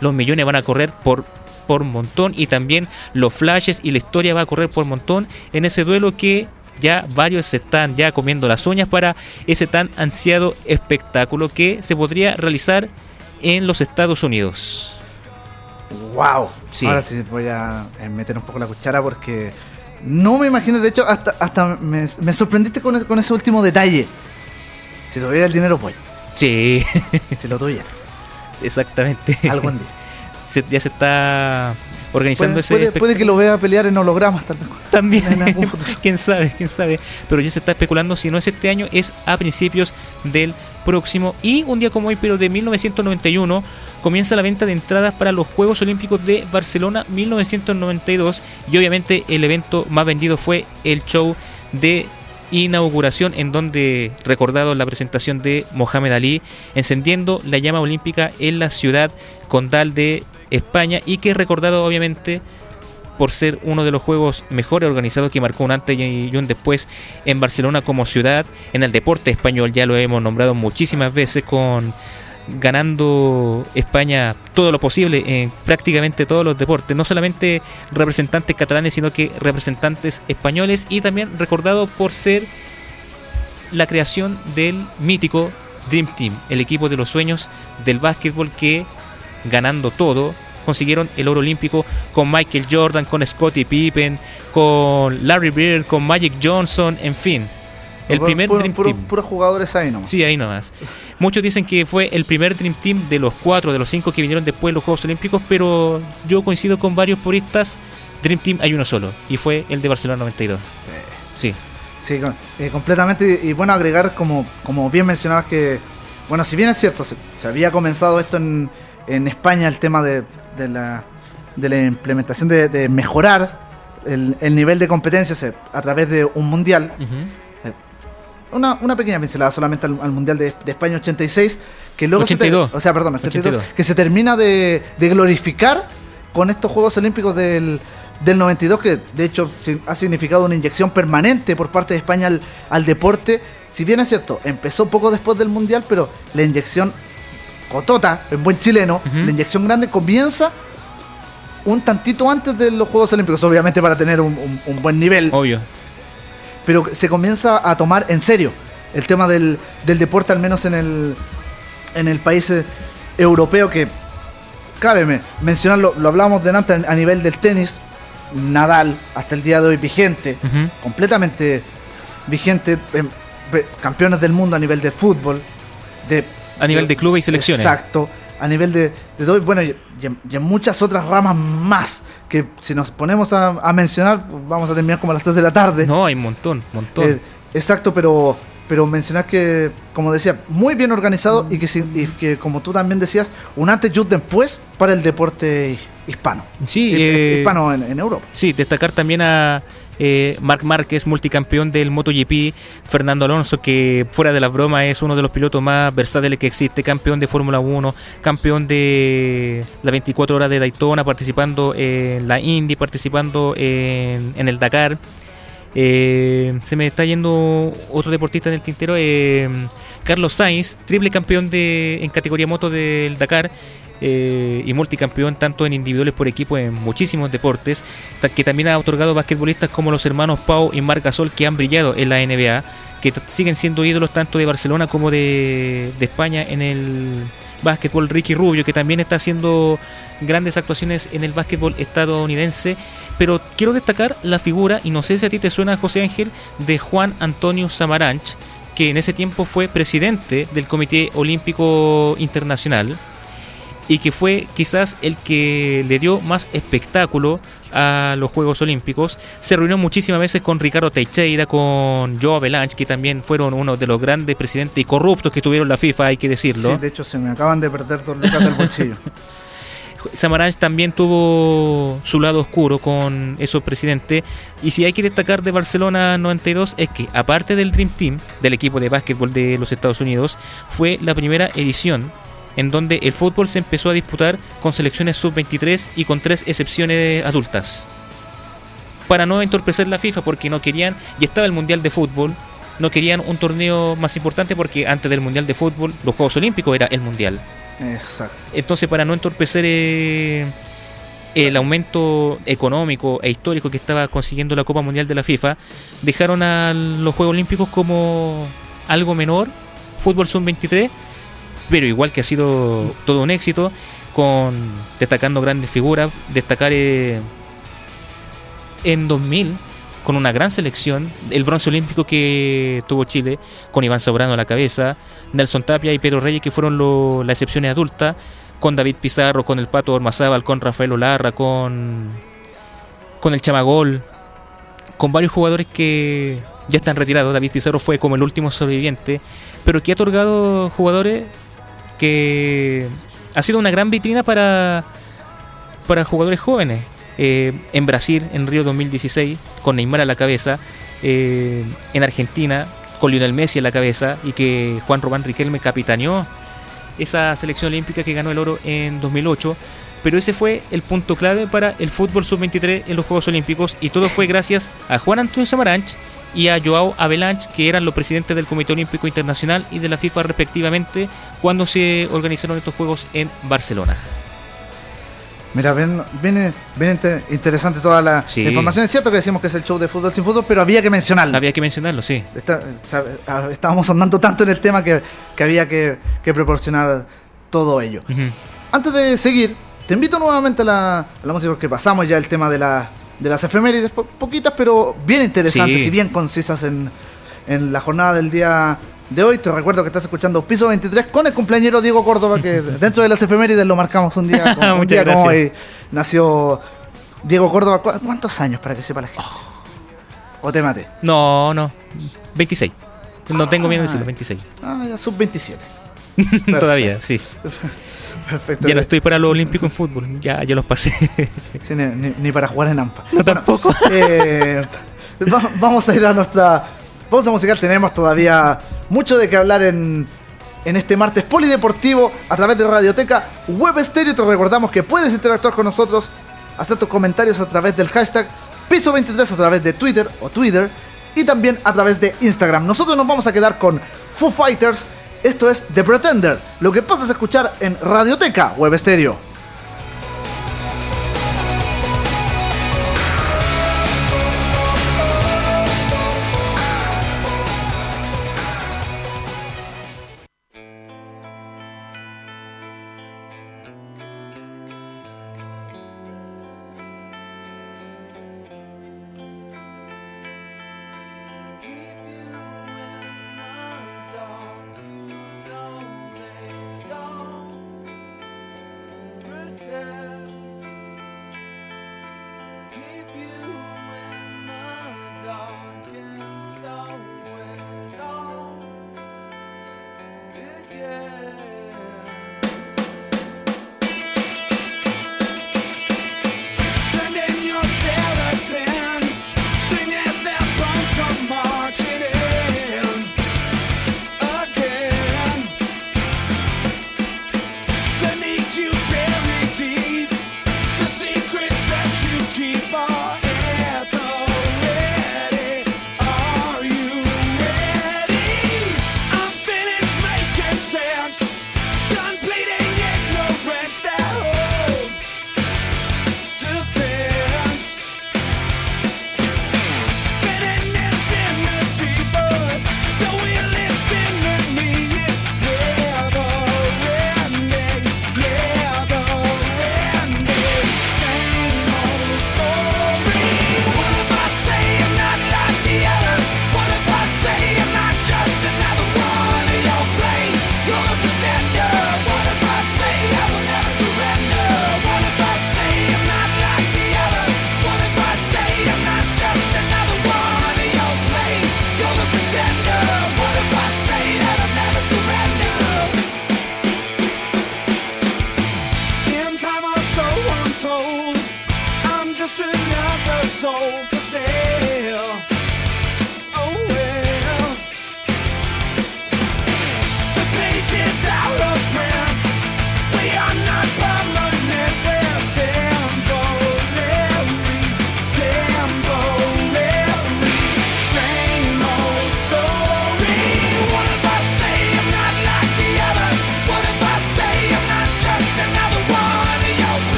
Los millones van a correr por por montón y también los flashes y la historia va a correr por montón en ese duelo que ya varios se están ya comiendo las uñas para ese tan ansiado espectáculo que se podría realizar en los Estados Unidos. ¡Wow! Sí. Ahora sí voy a eh, meter un poco la cuchara porque no me imagino, de hecho, hasta, hasta me, me sorprendiste con, ese- con ese último detalle. Si tuviera el dinero, voy. Sí, Si lo tuviera, exactamente. algún día. Se- ya se está organizando Puede, ese puede- puede que lo vea pelear en hologramas, tal vez. También, en algún futuro. quién sabe, quién sabe. Pero ya se está especulando si no es este año, es a principios del próximo. Y un día como hoy, pero de 1991, comienza la venta de entradas para los Juegos Olímpicos de Barcelona 1992. Y obviamente el evento más vendido fue el show de inauguración en donde recordado la presentación de Mohamed Ali encendiendo la llama olímpica en la ciudad condal de España y que es recordado obviamente por ser uno de los juegos mejores organizados que marcó un antes y un después en Barcelona como ciudad. En el deporte español ya lo hemos nombrado muchísimas veces con ganando España todo lo posible en prácticamente todos los deportes, no solamente representantes catalanes, sino que representantes españoles y también recordado por ser la creación del mítico Dream Team, el equipo de los sueños del básquetbol que, ganando todo, consiguieron el oro olímpico con Michael Jordan, con Scottie Pippen, con Larry Bird, con Magic Johnson, en fin. El Puro- primer puro- Dream puro- Team. Puros jugadores ahí nomás. Sí, ahí nomás. Muchos dicen que fue el primer Dream Team de los cuatro, de los cinco que vinieron después de los Juegos Olímpicos, pero yo coincido con varios puristas. Dream Team hay uno solo, y fue el de Barcelona 92. Sí. Sí, con- eh, completamente. Y, y bueno, agregar, como, como bien mencionabas, que, bueno, si bien es cierto, se, se había comenzado esto en, en España, el tema de, de la, de la implementación de, de mejorar el, el nivel de competencia se- a través de un mundial. Una, una pequeña pincelada solamente al, al Mundial de, de España 86, que luego se te- 82. o sea, perdón, 82, 82. que se termina de, de glorificar con estos Juegos Olímpicos del, del 92, que de hecho ha significado una inyección permanente por parte de España al, al deporte. Si bien es cierto, empezó poco después del Mundial, pero la inyección cotota, en buen chileno, la inyección grande comienza un tantito antes de los Juegos Olímpicos, obviamente para tener un, un- un buen nivel. Obvio. pero se comienza a tomar en serio el tema del, del deporte, al menos en el, en el país eh, europeo, que cabe me- mencionarlo, lo hablábamos delante a nivel del tenis, Nadal, hasta el día de hoy vigente, completamente vigente, em, pe- campeones del mundo a nivel de fútbol, de, A nivel de clubes y selecciones. Exacto, a nivel de, de todo, bueno, y, y en, muchas otras ramas más, que si nos ponemos a, a mencionar, vamos a terminar como a las 3 de la tarde. No, hay un montón, montón. Eh, exacto, pero pero mencionar que, como decía, muy bien organizado y que, y que como tú también decías, un antes y un después para el deporte hi- hispano. Sí, eh, hispano en, en Europa. Sí, destacar también a eh, Marc Márquez, multicampeón del MotoGP, Fernando Alonso, que fuera de la broma es uno de los pilotos más versátiles que existe, campeón de Fórmula 1, campeón de las 24 horas de Daytona, participando en la Indy, participando en, en el Dakar. Eh, se me está yendo otro deportista en el tintero, eh, Carlos Sainz, triple campeón de, en categoría moto del Dakar eh, y multicampeón tanto en individuales por equipo en muchísimos deportes, que también ha otorgado basquetbolistas como los hermanos Pau y Marc Gasol que han brillado en la NBA, que siguen siendo ídolos tanto de Barcelona como de, de España en el básquetbol Ricky Rubio, que también está haciendo grandes actuaciones en el básquetbol estadounidense. Pero quiero destacar la figura, y no sé si a ti te suena, José Ángel, de Juan Antonio Samaranch, que en ese tiempo fue presidente del Comité Olímpico Internacional y que fue quizás el que le dio más espectáculo a los Juegos Olímpicos. Se reunió muchísimas veces con Ricardo Teixeira, con Joe Avalanche, que también fueron uno de los grandes presidentes y corruptos que tuvieron la FIFA, hay que decirlo. Sí, de hecho se me acaban de perder dos lucas del bolsillo. Samaranch también tuvo su lado oscuro con esos presidentes. Y si hay que destacar de Barcelona 92 es que, aparte del Dream Team, del equipo de básquetbol de los Estados Unidos, fue la primera edición en donde el fútbol se empezó a disputar con selecciones sub-23 y con tres excepciones adultas. Para no entorpecer la FIFA, porque no querían, y estaba el Mundial de Fútbol, no querían un torneo más importante porque antes del Mundial de Fútbol, los Juegos Olímpicos era el Mundial. Exacto. Entonces, para no entorpecer eh, el aumento económico e histórico que estaba consiguiendo la Copa Mundial de la FIFA, dejaron a los Juegos Olímpicos como algo menor, fútbol sub-23, pero igual que ha sido todo un éxito, con destacando grandes figuras, destacar eh, en 2000 con una gran selección, el bronce olímpico que tuvo Chile, con Iván Sobrano a la cabeza, Nelson Tapia y Pedro Reyes, que fueron lo- las excepciones adultas, con David Pizarro, con el Pato Ormazábal, con Rafael Olarra, con, con el Chamagol, con varios jugadores que ya están retirados. David Pizarro fue como el último sobreviviente, pero que ha otorgado jugadores que ha sido una gran vitrina para, para jugadores jóvenes. Eh, en Brasil, en Río 2016, con Neymar a la cabeza, eh, en Argentina, con Lionel Messi a la cabeza, y que Juan Román Riquelme capitaneó esa selección olímpica que ganó el oro en 2008. Pero ese fue el punto clave para el fútbol sub-23 en los Juegos Olímpicos y todo fue gracias a Juan Antonio Samaranch y a Joao Avalanche, que eran los presidentes del Comité Olímpico Internacional y de la FIFA respectivamente cuando se organizaron estos Juegos en Barcelona. Mira, viene, viene inte- interesante toda la Sí. información. Es cierto que decimos que es el show de fútbol sin fútbol, pero había que mencionarlo. Había que mencionarlo, sí. Está- ah, estábamos andando tanto en el tema que, que había que, que proporcionar todo ello. Ujú. Antes de seguir, te invito nuevamente a la, a la música que pasamos ya el tema de, la, de las efemérides, po- poquitas pero bien interesantes Sí. y bien concisas en, en la jornada del día de hoy. Te recuerdo que estás escuchando Piso 23 con el cumpleañero Diego Córdoba, que dentro de las efemérides lo marcamos un día, como, un día como hoy. Nació Diego Córdoba. ¿Cu- ¿Cuántos años para que sepa la gente? O te mate. No, no. 26. No tengo miedo de decirlo, Ah. 26. Ah, ya sub 27. Todavía, sí. Perfecto. Ya no estoy para lo olímpico en fútbol. Ya, ya los pasé. Sí, ni, ni- ni para jugar en AMPA. No, tampoco. Eh, va- vamos a ir a nuestra pausa musical. Tenemos todavía mucho de qué hablar en, en este martes polideportivo a través de Radioteca Web Stereo. Te recordamos que puedes interactuar con nosotros, hacer tus comentarios a través del hashtag Piso23 a través de Twitter o Twitter y también a través de Instagram. Nosotros nos vamos a quedar con Foo Fighters. Esto es The Pretender. Lo que pasas a escuchar en Radioteca Web Stereo.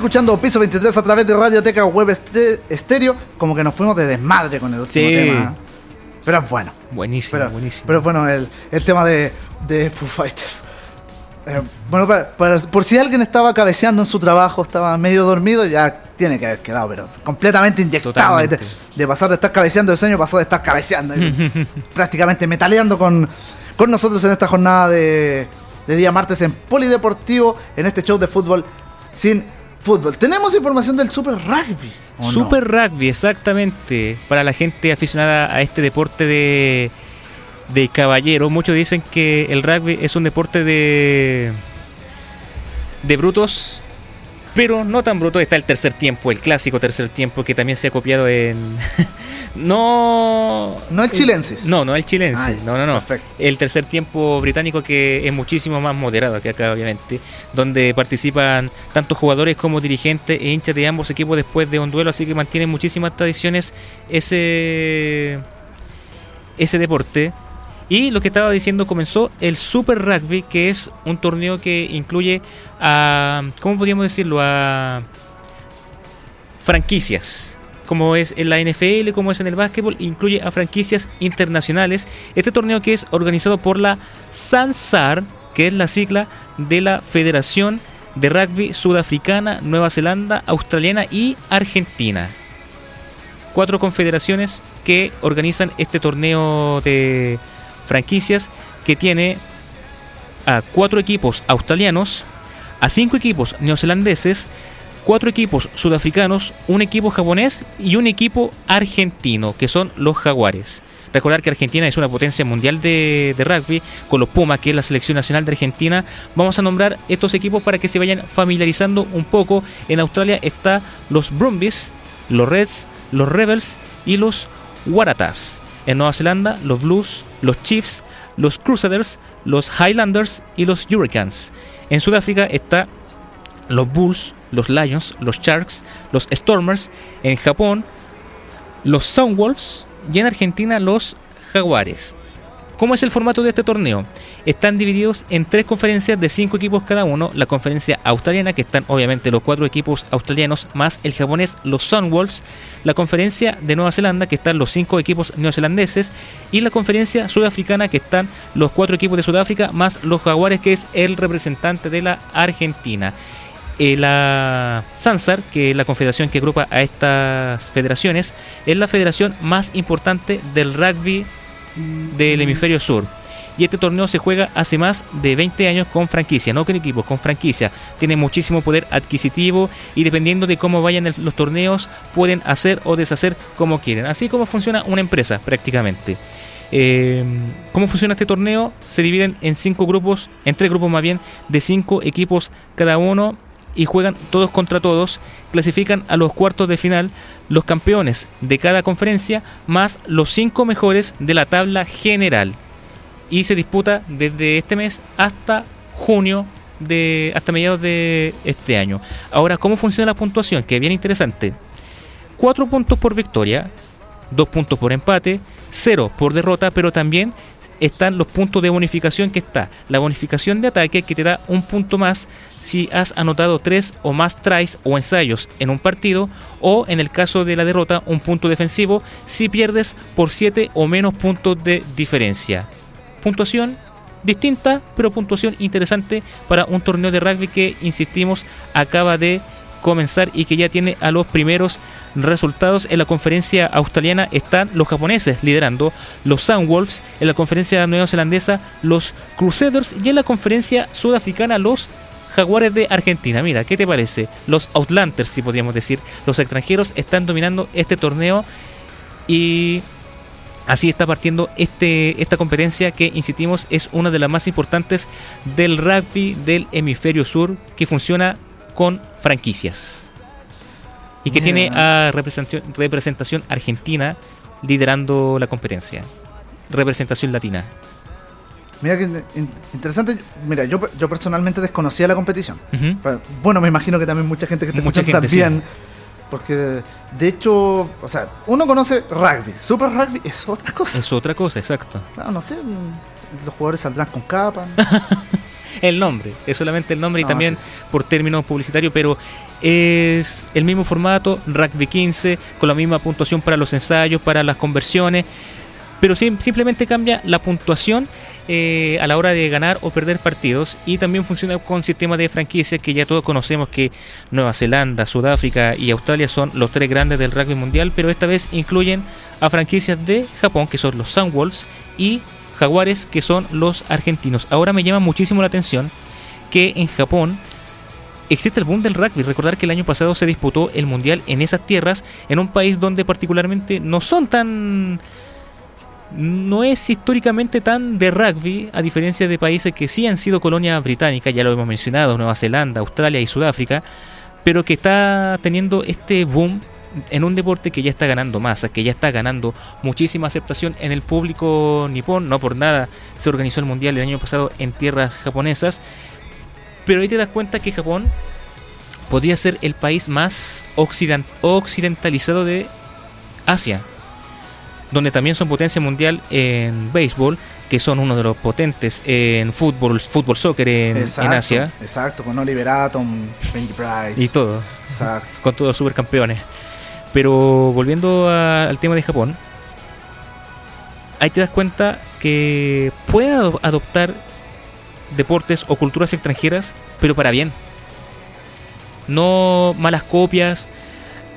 Escuchando Piso 23 a través de Radioteca Web Estéreo. Como que nos fuimos de desmadre con el último Sí. tema. ¿eh? Pero es bueno. Buenísimo, Pero, buenísimo. pero bueno, el, el tema de, de Foo Fighters. Eh, bueno, para- para- por si alguien estaba cabeceando en su trabajo, estaba medio dormido, ya tiene que haber quedado, pero completamente inyectado. De, pasar de estar cabeceando de sueño, pasó de estar cabeceando. y prácticamente metaleando con, con nosotros en esta jornada de, de día martes en Polideportivo, en este show de fútbol sin fútbol. Tenemos información del Super Rugby. Super rugby, exactamente. Para la gente aficionada a este deporte de, de caballero, muchos dicen que el rugby es un deporte de, de brutos, pero no tan bruto. Está el tercer tiempo, el clásico tercer tiempo, que también se ha copiado en. no. No el chilensis. No, no el chilensis. No, no, no. perfecto. El tercer tiempo británico que es muchísimo más moderado que acá, obviamente, donde participan tanto jugadores como dirigentes e hinchas de ambos equipos después de un duelo, así que mantiene muchísimas tradiciones ese ese deporte. Y lo que estaba diciendo comenzó el Super Rugby, que es un torneo que incluye a ¿cómo podríamos decirlo? a franquicias. Como es en la NFL, como es en el básquetbol, incluye a franquicias internacionales. Este torneo que es organizado por la SANSAR, que es la sigla de la Federación de Rugby Sudafricana, Nueva Zelanda, Australiana y Argentina. Cuatro confederaciones que organizan este torneo de franquicias que tiene a cuatro equipos australianos, a cinco equipos neozelandeses, cuatro equipos sudafricanos, un equipo japonés y un equipo argentino, que son los Jaguares. Recordar que Argentina es una potencia mundial de, de rugby, con los Pumas, que es la selección nacional de Argentina. Vamos a nombrar estos equipos para que se vayan familiarizando un poco. En Australia está los Brumbies, los Reds, los Rebels y los Waratahs. En Nueva Zelanda, los Blues, los Chiefs, los Crusaders, los Highlanders y los Hurricanes. En Sudáfrica está los Bulls, los Lions, los Sharks, los Stormers. En Japón, los Soundwolves. Y en Argentina, los Jaguares. ¿Cómo es el formato de este torneo? Están divididos en tres conferencias de cinco equipos cada uno. La conferencia australiana, que están obviamente los cuatro equipos australianos, más el japonés, los Sunwolves. La conferencia de Nueva Zelanda, que están los cinco equipos neozelandeses. Y la conferencia sudafricana, que están los cuatro equipos de Sudáfrica, más los jaguares, que es el representante de la Argentina. Eh, la SANSAR, que es la confederación que agrupa a estas federaciones, es la federación más importante del rugby del hemisferio sur. Y este torneo se juega hace más de 20 años con franquicia, no con equipos, con franquicia. Tiene muchísimo poder adquisitivo y dependiendo de cómo vayan el- los torneos pueden hacer o deshacer como quieren. Así como funciona una empresa prácticamente. Eh, ¿Cómo funciona este torneo? Se dividen en cinco grupos, en tres grupos más bien, de cinco equipos cada uno y juegan todos contra todos. Clasifican a los cuartos de final los campeones de cada conferencia más los cinco mejores de la tabla general. Y se disputa desde este mes hasta junio de hasta mediados de este año. Ahora, ¿cómo funciona la puntuación? Que es bien interesante. 4 puntos por victoria, 2 puntos por empate, 0 por derrota, pero también están los puntos de bonificación que está. La bonificación de ataque que te da un punto más si has anotado 3 o más tries o ensayos en un partido, o en el caso de la derrota, un punto defensivo si pierdes por 7 o menos puntos de diferencia. Puntuación distinta, pero puntuación interesante para un torneo de rugby que, insistimos, acaba de comenzar y que ya tiene a los primeros resultados. En la conferencia australiana están los japoneses liderando, los Sunwolves, en la conferencia neozelandesa los Crusaders y en la conferencia sudafricana los Jaguares de Argentina. Mira, ¿qué te parece? Los Outlanders, si podríamos decir. Los extranjeros están dominando este torneo y Así está partiendo este, esta competencia que, insistimos, es una de las más importantes del rugby del hemisferio sur que funciona con franquicias. Y que tiene a representación, representación argentina liderando la competencia. Representación latina. Mira que in- in- interesante. Mira, yo, yo personalmente desconocía la competición. Bueno, me imagino que también mucha gente que te Mucha escucha gente, también. Porque de hecho, o sea, uno conoce rugby. Super rugby es otra cosa. Es otra cosa, exacto. Claro, no sé. Los jugadores saldrán con capa. el nombre, es solamente el nombre y No, también sí. por términos publicitarios, pero es el mismo formato, rugby 15, con la misma puntuación para los ensayos, para las conversiones, pero sim- simplemente cambia la puntuación eh, a la hora de ganar o perder partidos y también funciona con sistema de franquicias que ya todos conocemos que Nueva Zelanda, Sudáfrica y Australia son los tres grandes del rugby mundial, pero esta vez incluyen a franquicias de Japón que son los Sunwolves y Jaguares que son los argentinos. Ahora me llama muchísimo la atención que en Japón existe el boom del rugby. Recordar que el año pasado se disputó el mundial en esas tierras, en un país donde particularmente no son tan no es históricamente tan de rugby, a diferencia de países que sí han sido colonia británica, ya lo hemos mencionado, Nueva Zelanda, Australia y Sudáfrica, pero que está teniendo este boom en un deporte que ya está ganando masa, que ya está ganando muchísima aceptación en el público nipón, no por nada se organizó el mundial el año pasado en tierras japonesas, pero ahí te das cuenta que Japón podría ser el país más occident- occidentalizado de Asia donde también son potencia mundial en béisbol, que son uno de los potentes en fútbol, fútbol soccer en, en Asia Exacto, con Oliver Atom, Benji Price. y todo, Exacto. con todos los supercampeones. Pero volviendo a- al tema de Japón, ahí te das cuenta que pueden ado- adoptar deportes o culturas extranjeras, pero para bien. No malas copias,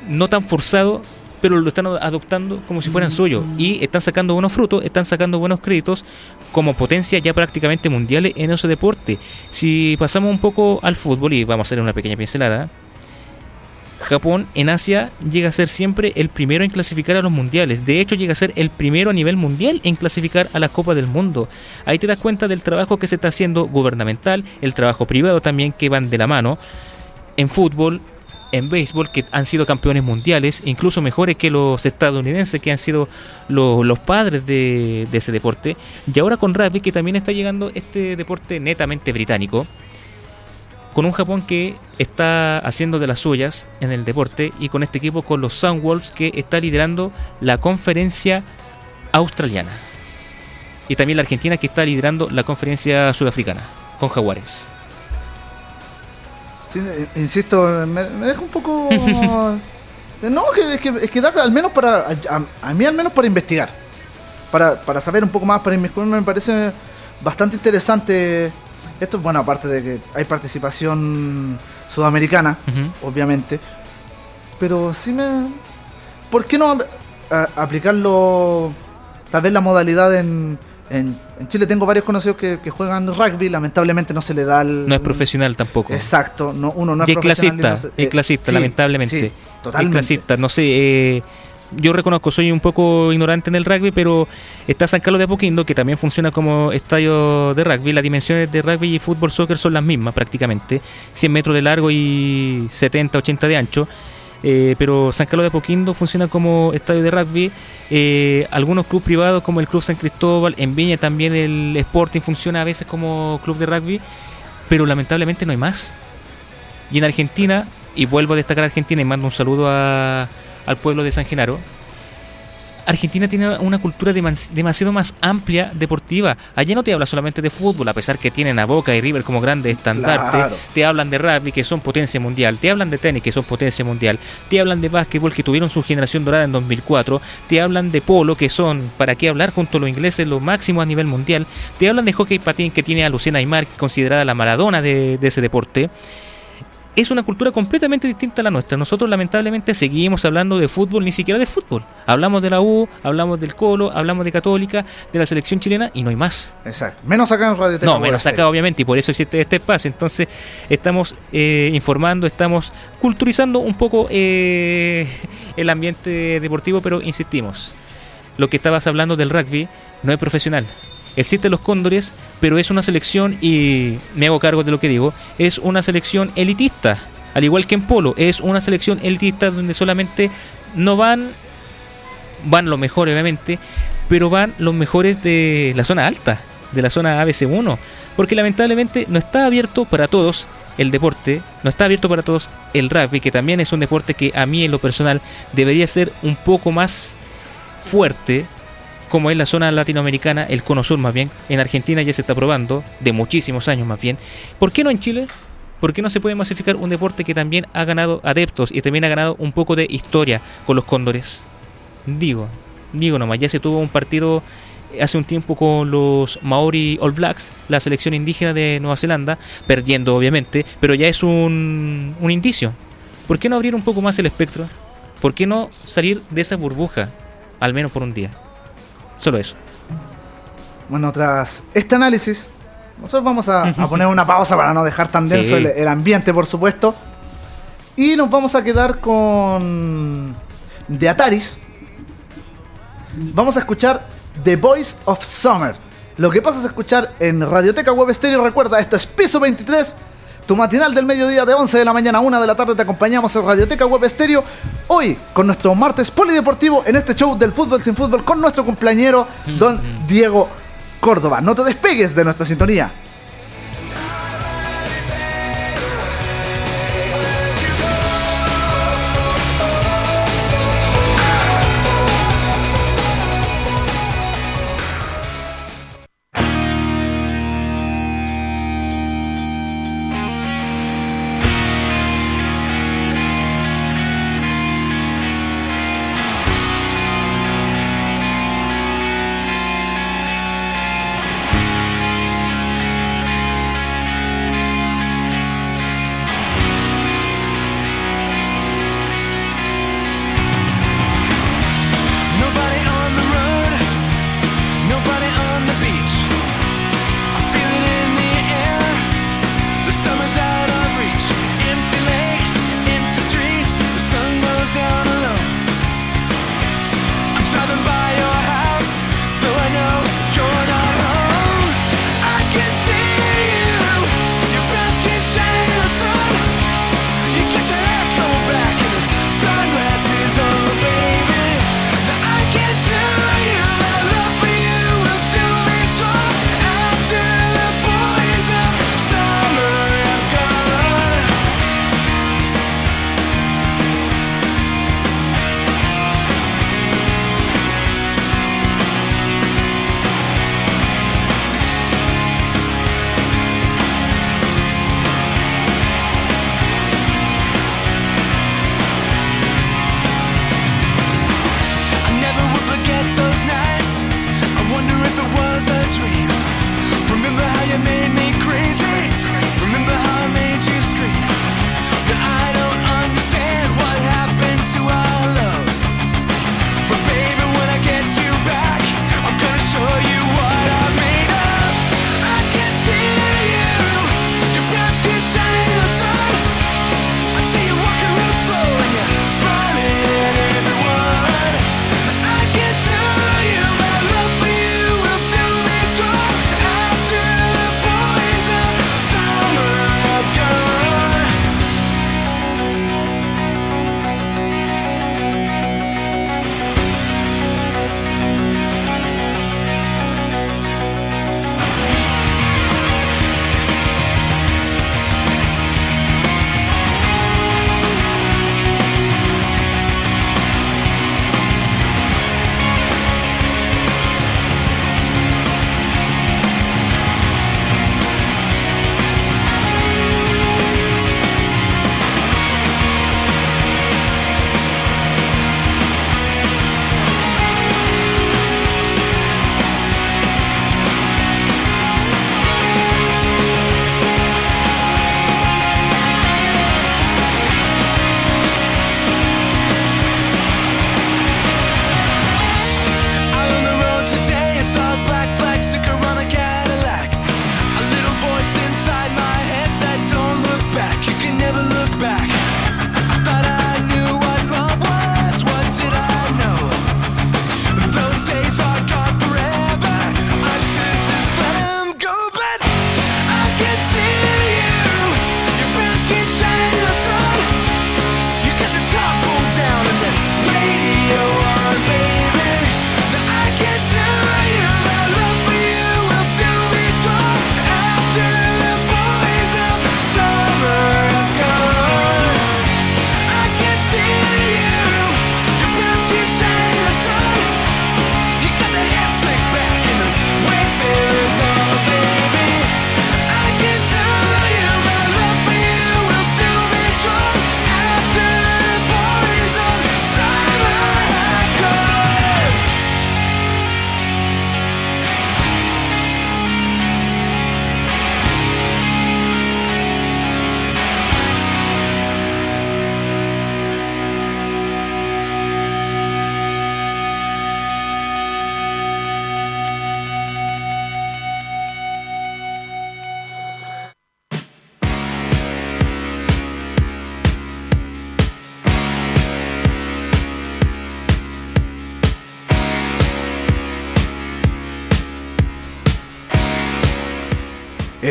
no tan forzado, pero lo están adoptando como si fueran suyos. Y están sacando buenos frutos, están sacando buenos créditos como potencia ya prácticamente mundiales en ese deporte. Si pasamos un poco al fútbol y vamos a hacer una pequeña pincelada, Japón en Asia llega a ser siempre el primero en clasificar a los mundiales. De hecho, llega a ser el primero a nivel mundial en clasificar a la Copa del Mundo. Ahí te das cuenta del trabajo que se está haciendo gubernamental, el trabajo privado también que van de la mano. En fútbol, en béisbol, que han sido campeones mundiales, incluso mejores que los estadounidenses, que han sido lo- los padres de, de ese deporte. Y ahora con rugby, que también está llegando este deporte netamente británico con un Japón que está haciendo de las suyas en el deporte y con este equipo con los Sunwolves que está liderando la conferencia australiana. Y también la Argentina que está liderando la conferencia sudafricana con Jaguares. Eh, insisto, me, deja un poco. no, es que, es que da al menos para. A, mí, al menos para investigar. Para, para saber un poco más, para inmiscuirme, me parece bastante interesante. Esto, bueno, aparte de que hay participación sudamericana, obviamente. Pero sí me. ¿Por qué no a- aplicarlo? Tal vez la modalidad en. En, en Chile tengo varios conocidos que, que juegan rugby, lamentablemente no se le da el. No es profesional tampoco. Exacto, no, uno no es y es profesional y clasista, no se- es eh, clasista, sí, lamentablemente. sí, Es totalmente. clasista, no sé, eh, yo reconozco, soy un poco ignorante en el rugby, pero está San Carlos de Apoquindo, que también funciona como estadio de rugby. Las dimensiones de rugby y fútbol soccer son las mismas prácticamente, 100 metros de largo y 70, 80 de ancho. Eh, pero San Carlos de Apoquindo funciona como estadio de rugby. Eh, algunos clubes privados como el Club San Cristóbal, en Viña también el Sporting funciona a veces como club de rugby, pero lamentablemente no hay más. Y en Argentina, y vuelvo a destacar Argentina y mando un saludo a- al pueblo de San Genaro, Argentina tiene una cultura demas- demasiado más amplia deportiva. Allá no te habla solamente de fútbol, a pesar que tienen a Boca y River como grandes estandartes. Claro. Te hablan de rugby, que son potencia mundial. Te hablan de tenis, que son potencia mundial. Te hablan de básquetbol, que tuvieron su generación dorada en 2004. Te hablan de polo, que son, para qué hablar, junto a los ingleses, lo máximo a nivel mundial. Te hablan de hockey patín, que tiene a Luciana Aymar, considerada la maradona de, de ese deporte es una cultura completamente distinta a la nuestra. Nosotros lamentablemente seguimos hablando de fútbol, ni siquiera de fútbol. Hablamos de la U, hablamos del Colo, hablamos de Católica, de la selección chilena y no hay más. Exacto. Menos acá en Radio No, menos acá obviamente y por eso existe este espacio. Entonces estamos eh, informando, estamos culturizando un poco eh, el ambiente deportivo, pero insistimos, lo que estabas hablando del rugby no es profesional. Existen los cóndores, pero es una selección, y me hago cargo de lo que digo, es una selección elitista. Al igual que en polo, es una selección elitista donde solamente no van, van los mejores obviamente, pero van los mejores de la zona alta, de la zona ABC1. Porque lamentablemente no está abierto para todos el deporte, no está abierto para todos el rugby, que también es un deporte que a mí en lo personal debería ser un poco más fuerte como es la zona latinoamericana, el cono sur más bien. En Argentina ya se está probando, de muchísimos años más bien. ¿Por qué no en Chile? ¿Por qué no se puede masificar un deporte que también ha ganado adeptos y también ha ganado un poco de historia con los cóndores? Digo, digo nomás, ya se tuvo un partido hace un tiempo con los Maori All Blacks, la selección indígena de Nueva Zelanda, perdiendo obviamente, pero ya es un, un indicio. ¿Por qué no abrir un poco más el espectro? ¿Por qué no salir de esa burbuja, al menos por un día? Solo eso. Bueno, tras este análisis, nosotros vamos a, a poner una pausa para no dejar tan denso Sí. el, el ambiente, por supuesto. Y nos vamos a quedar con. De Ataris. Vamos a escuchar The Voice of Summer. Lo que pasa es escuchar en Radioteca Web Stereo. Recuerda, esto es Piso 23. Tu matinal del mediodía de 11 de la mañana a 1 de la tarde te acompañamos en Radioteca Web Stereo. Hoy con nuestro martes polideportivo en este show del fútbol sin fútbol con nuestro cumpleañero Don Diego Córdoba. No te despegues de nuestra sintonía.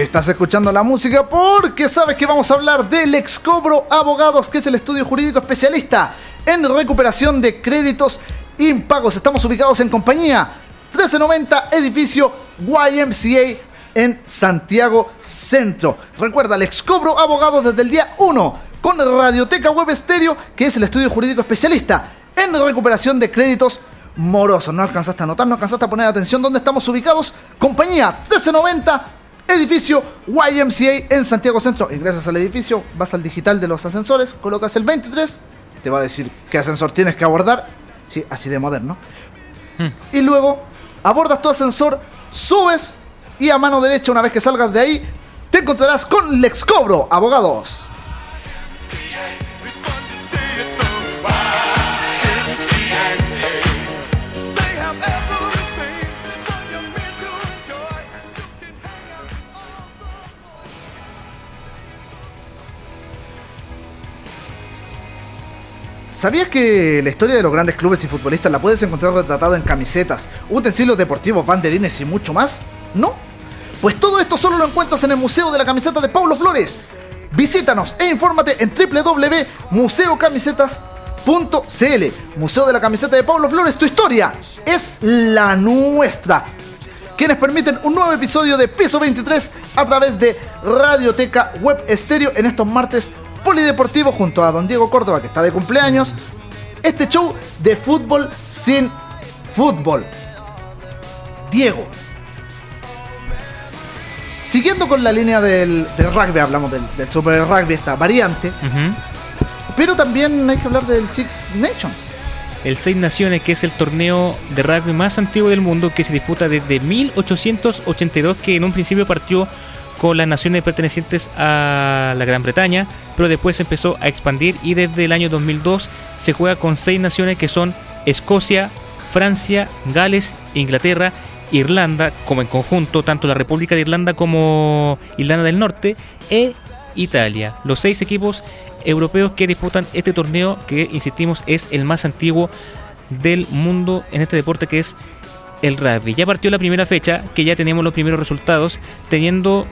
Estás escuchando la música porque sabes que vamos a hablar del Excobro Abogados, que es el estudio jurídico especialista en recuperación de créditos impagos. Estamos ubicados en compañía 1390 edificio YMCA en Santiago Centro. Recuerda, el Excobro Abogados desde el día 1 con Radioteca Web Estéreo, que es el estudio jurídico especialista en recuperación de créditos morosos. No alcanzaste a notar, no alcanzaste a poner atención dónde estamos ubicados. Compañía 1390 edificio YMCA en Santiago Centro. Ingresas al edificio, vas al digital de los ascensores, colocas el 23, te va a decir qué ascensor tienes que abordar. Sí, así de moderno. Y luego abordas tu ascensor, subes y a mano derecha, una vez que salgas de ahí, te encontrarás con Lex Cobro, abogados. ¿Sabías que la historia de los grandes clubes y futbolistas la puedes encontrar retratada en camisetas, utensilios deportivos, banderines y mucho más? ¿No? Pues todo esto solo lo encuentras en el Museo de la Camiseta de Paulo Flores. Visítanos e infórmate en www.museocamisetas.cl Museo de la Camiseta de Paulo Flores, tu historia es la nuestra. Quienes permiten un nuevo episodio de Piso 23 a través de Radioteca Web Estéreo en estos martes polideportivos junto a Don Diego Córdoba, que está de cumpleaños. Este show de fútbol sin fútbol. Diego. Siguiendo con la línea del, del rugby, hablamos del, del Super Rugby, esta variante. Pero también hay que hablar del Six Nations. El Seis Naciones, que es el torneo de rugby más antiguo del mundo, que se disputa desde 1882, que en un principio partió con las naciones pertenecientes a la Gran Bretaña, pero después empezó a expandir y desde el año 2002 se juega con seis naciones que son Escocia, Francia, Gales, Inglaterra, Irlanda, como en conjunto, tanto la República de Irlanda como Irlanda del Norte, e Italia. Los seis equipos europeos que disputan este torneo, que insistimos es el más antiguo del mundo en este deporte que es el rugby. Ya partió la primera fecha, que ya tenemos los primeros resultados, teniendo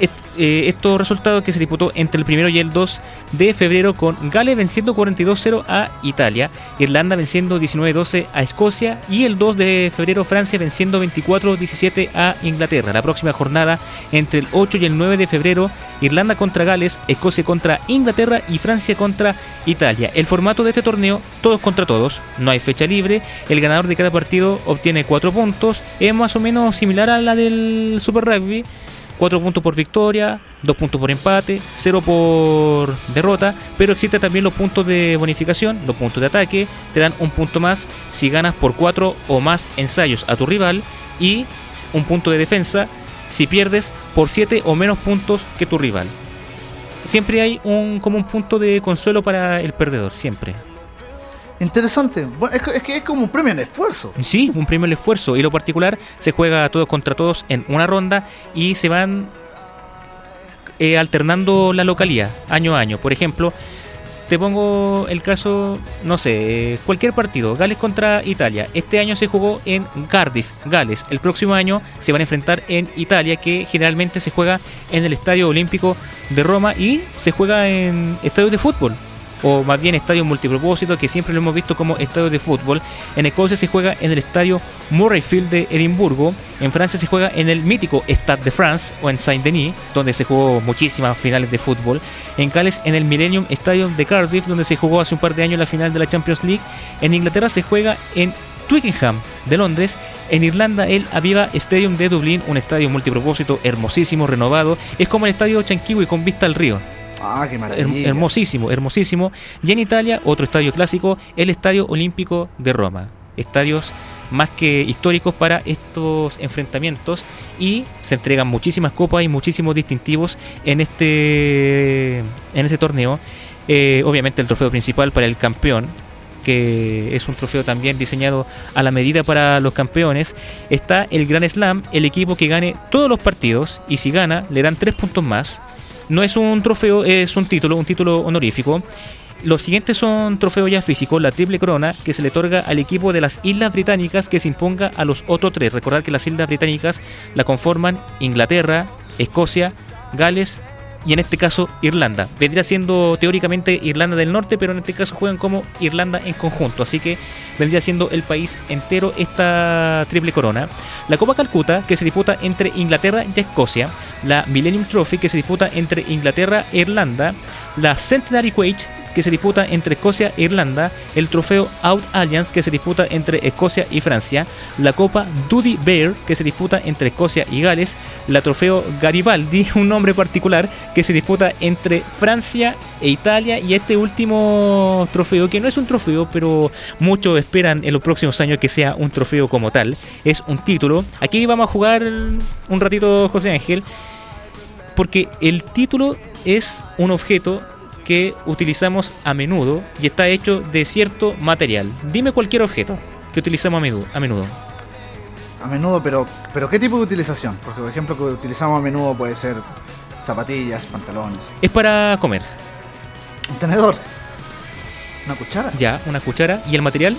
eh, estos resultados que se disputó entre el primero y el 2 de febrero con Gales venciendo 42-0 a Italia, Irlanda venciendo 19-12 a Escocia y el 2 de febrero Francia venciendo 24-17 a Inglaterra. La próxima jornada entre el 8 y el 9 de febrero Irlanda contra Gales, Escocia contra Inglaterra y Francia contra Italia. El formato de este torneo, todos contra todos, no hay fecha libre, el ganador de cada partido obtiene 4 puntos, es más o menos similar a la del Super Rugby. 4 puntos por victoria, 2 puntos por empate, 0 por derrota, pero existen también los puntos de bonificación, los puntos de ataque, te dan un punto más si ganas por 4 o más ensayos a tu rival y un punto de defensa si pierdes por 7 o menos puntos que tu rival. Siempre hay un como un punto de consuelo para el perdedor, siempre. Interesante. Bueno, es, es que es como un premio en esfuerzo. Sí, un premio al esfuerzo. Y lo particular se juega todos contra todos en una ronda y se van eh, alternando la localidad año a año. Por ejemplo, te pongo el caso, no sé, cualquier partido, Gales contra Italia. Este año se jugó en Cardiff, Gales. El próximo año se van a enfrentar en Italia, que generalmente se juega en el Estadio Olímpico de Roma y se juega en estadios de fútbol. O más bien estadios multipropósito, que siempre lo hemos visto como estadios de fútbol. En Escocia se juega en el estadio Murrayfield de Edimburgo. En Francia se juega en el mítico Stade de France o en Saint-Denis, donde se jugó muchísimas finales de fútbol. En Gales en el Millennium Stadium de Cardiff, donde se jugó hace un par de años la final de la Champions League. En Inglaterra se juega en Twickenham de Londres. En Irlanda el Aviva Stadium de Dublín, un estadio multipropósito hermosísimo, renovado. Es como el estadio Chanquiwi con vista al río. Ah, qué maravilla. hermosísimo, hermosísimo. Y en Italia, otro estadio clásico, el Estadio Olímpico de Roma. Estadios más que históricos para estos enfrentamientos y se entregan muchísimas copas y muchísimos distintivos en este en este torneo. Eh, obviamente el trofeo principal para el campeón, que es un trofeo también diseñado a la medida para los campeones, está el Gran Slam, el equipo que gane todos los partidos y si gana le dan tres puntos más. No es un trofeo, es un título, un título honorífico. Los siguientes son trofeos ya físicos, la triple corona que se le otorga al equipo de las Islas Británicas que se imponga a los otros tres. Recordar que las Islas Británicas la conforman Inglaterra, Escocia, Gales y en este caso Irlanda. Vendría siendo teóricamente Irlanda del Norte, pero en este caso juegan como Irlanda en conjunto. Así que vendría siendo el país entero esta triple corona. La Copa Calcuta, que se disputa entre Inglaterra y Escocia. La Millennium Trophy, que se disputa entre Inglaterra e Irlanda. La Centenary Quage, que se disputa entre Escocia e Irlanda, el trofeo Out Alliance que se disputa entre Escocia y Francia, la Copa Duty Bear que se disputa entre Escocia y Gales, la trofeo Garibaldi, un nombre particular que se disputa entre Francia e Italia y este último trofeo que no es un trofeo pero muchos esperan en los próximos años que sea un trofeo como tal, es un título. Aquí vamos a jugar un ratito José Ángel porque el título es un objeto que utilizamos a menudo y está hecho de cierto material. Dime cualquier objeto que utilizamos a menudo. A menudo. A menudo, pero, pero ¿qué tipo de utilización? Porque, por ejemplo, que utilizamos a menudo puede ser zapatillas, pantalones. Es para comer. Un tenedor. Una cuchara. Ya, una cuchara. ¿Y el material?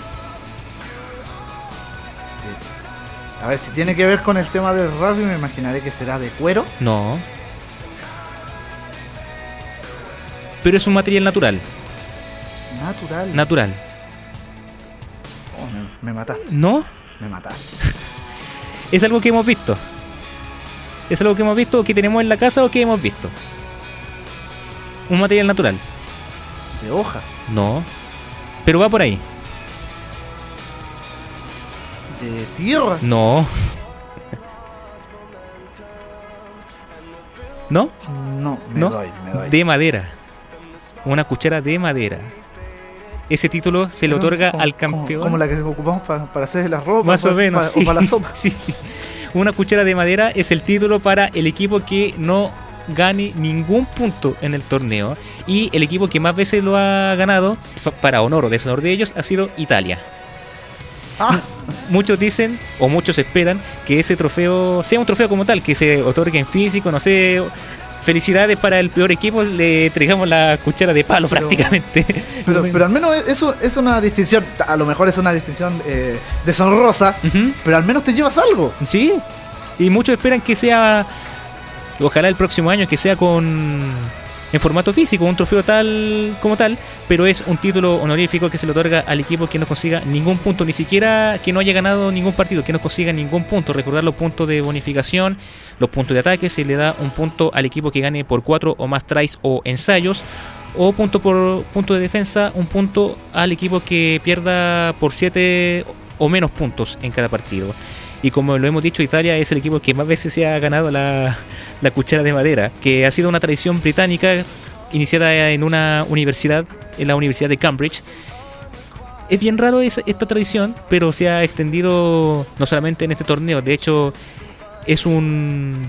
A ver, si tiene que ver con el tema del rugby, me imaginaré que será de cuero. No. Pero es un material natural. Natural. Natural. Oh, me, me mataste. ¿No? Me mataste. Es algo que hemos visto. Es algo que hemos visto, que tenemos en la casa o que hemos visto. Un material natural. De hoja. No. Pero va por ahí. De tierra. No. ¿No? No, me ¿No? doy, me doy. De madera. Una cuchara de madera. Ese título se le otorga Como- al campeón. Como, la que ocupamos para, para hacer las ropas. Más o para- menos. para- sí. O para la sopa. Sí. Una cuchara de madera es el título para el equipo que no gane ningún punto en el torneo. Y el equipo que más veces lo ha ganado, pa- para honor o deshonor de ellos, ha sido Italia. Ah, Muchos dicen, o muchos esperan, que ese trofeo sea un trofeo como tal, que se otorgue en físico, no sé. Felicidades para el peor equipo, le entregamos la cuchara de palo Pero- prácticamente. pero, pero al menos eso es una distinción. A lo mejor es una distinción eh, deshonrosa. Pero al menos te llevas algo. Sí, y muchos esperan que sea, ojalá el próximo año, que sea con en formato físico, un trofeo tal como tal, pero es un título honorífico que se le otorga al equipo que no consiga ningún punto, ni siquiera que no haya ganado ningún partido, que no consiga ningún punto. Recordar los puntos de bonificación, los puntos de ataque, se le da un punto al equipo que gane por cuatro o más tries o ensayos. O punto por punto de defensa, un punto al equipo que pierda por 7 o menos puntos en cada partido. Y como lo hemos dicho, Italia es el equipo que más veces se ha ganado la, la cuchara de madera, que ha sido una tradición británica iniciada en una universidad, en la Universidad de Cambridge. Es bien raro esa- esta tradición, pero se ha extendido no solamente en este torneo, de hecho es un,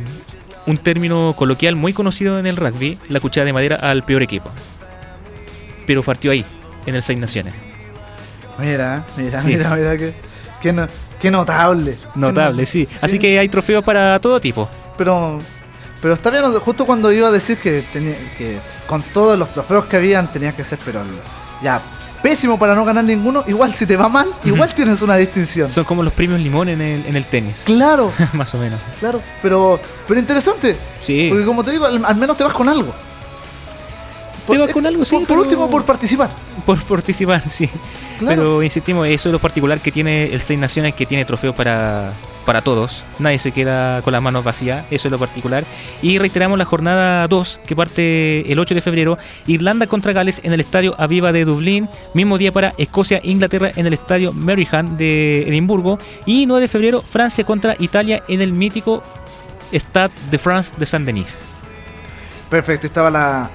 un término coloquial muy conocido en el rugby, la cuchara de madera al peor equipo. Pero partió ahí, en el Seis Naciones. Mira, mira, Sí. mira, mira. Qué, qué, no- qué notable. Notable, sí. Así que hay trofeos para todo tipo. Pero, pero está bien, justo cuando iba a decir que, tenía, que con todos los trofeos que habían tenías que ser, pero ya pésimo para no ganar ninguno. Igual si te va mal, igual tienes una distinción. Son como los premios limón en el, en el tenis. Claro, Más o menos. claro. Pero, pero interesante. Sí. Porque como te digo, al, al menos te vas con algo. Te vas con algo, sí, Por, por pero- último, por participar. Por participar, sí. Claro. Pero insistimos, eso es lo particular que tiene el Seis Naciones, que tiene trofeos para, para todos. Nadie se queda con las manos vacías, eso es lo particular. Y reiteramos la jornada 2, que parte el 8 de febrero. Irlanda contra Gales en el Estadio Aviva de Dublín. Mismo día para Escocia Inglaterra en el Estadio Maryhan de Edimburgo. Y 9 de febrero, Francia contra Italia en el mítico Stade de France de Saint-Denis. Perfecto, estaba la,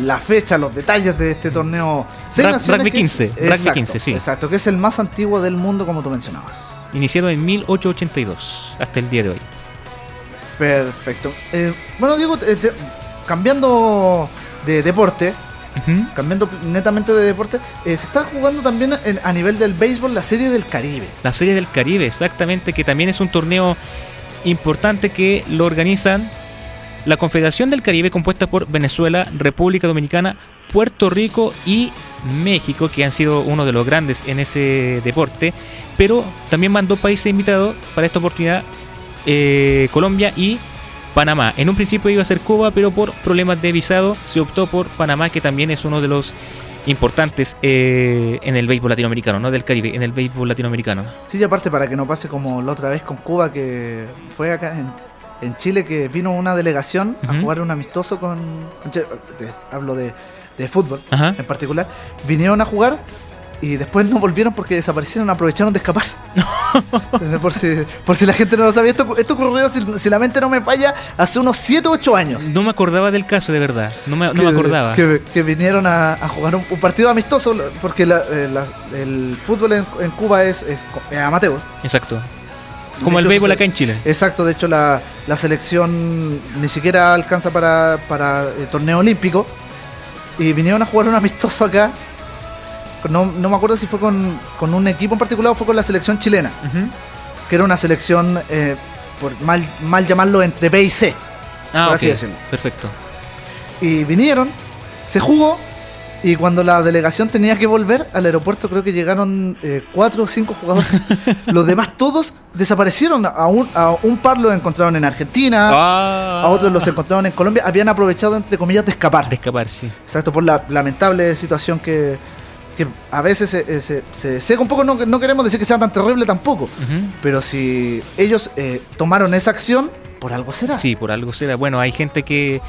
la fecha, los detalles de este torneo. Seis Rug- naciones rugby que es- 15, rugby exacto, 15, sí. Exacto, que es el más antiguo del mundo, como tú mencionabas. Iniciado en 1882 hasta el día de hoy. Perfecto. Eh, bueno, Diego, eh, te- cambiando de deporte, cambiando netamente de deporte, eh, se está jugando también en- a nivel del béisbol la Serie del Caribe. La Serie del Caribe, exactamente, que también es un torneo importante que lo organizan la Confederación del Caribe compuesta por Venezuela, República Dominicana, Puerto Rico y México, que han sido uno de los grandes en ese deporte, pero también van dos países invitados para esta oportunidad, eh, Colombia y Panamá. En un principio iba a ser Cuba, pero por problemas de visado se optó por Panamá, que también es uno de los importantes eh, en el béisbol latinoamericano, no del Caribe, en el béisbol latinoamericano. Sí, y aparte para que no pase como la otra vez con Cuba, que fue acá en, en Chile, que vino una delegación a Ujú. jugar un amistoso con... hablo de, de fútbol Ajá. en particular. Vinieron a jugar y después no volvieron porque desaparecieron, aprovecharon de escapar. Por, si, por si la gente no lo sabía, esto, esto ocurrió, si, si la mente no me falla, hace unos 7 o 8 años. No me acordaba del caso, de verdad. No me, no que, me acordaba. Que, que vinieron a, a jugar un, un partido amistoso, porque la- eh, la- el fútbol en, en Cuba es, es es amateur. Exacto. Como el béisbol acá en Chile. Exacto, de hecho la, la selección ni siquiera alcanza para, para eh, torneo olímpico. Y vinieron a jugar un amistoso acá. No, no me acuerdo si fue con, con un equipo en particular o fue con la selección chilena. Que era una selección, eh, por mal, mal llamarlo, entre B y C. Ah, por así decirlo. Perfecto. Y vinieron, se jugó. Y cuando la delegación tenía que volver al aeropuerto, creo que llegaron eh, cuatro o cinco jugadores. Los demás todos desaparecieron. A un, a un par los encontraron en Argentina. Ah. A otros los encontraron en Colombia. Habían aprovechado, entre comillas, de escapar. De escapar, sí. Exacto, por la lamentable situación que, que a veces se, eh, se, se seca un poco. No, no queremos decir que sea tan terrible tampoco. Pero si ellos eh, tomaron esa acción, por algo será. Sí, por algo será. Bueno, hay gente que.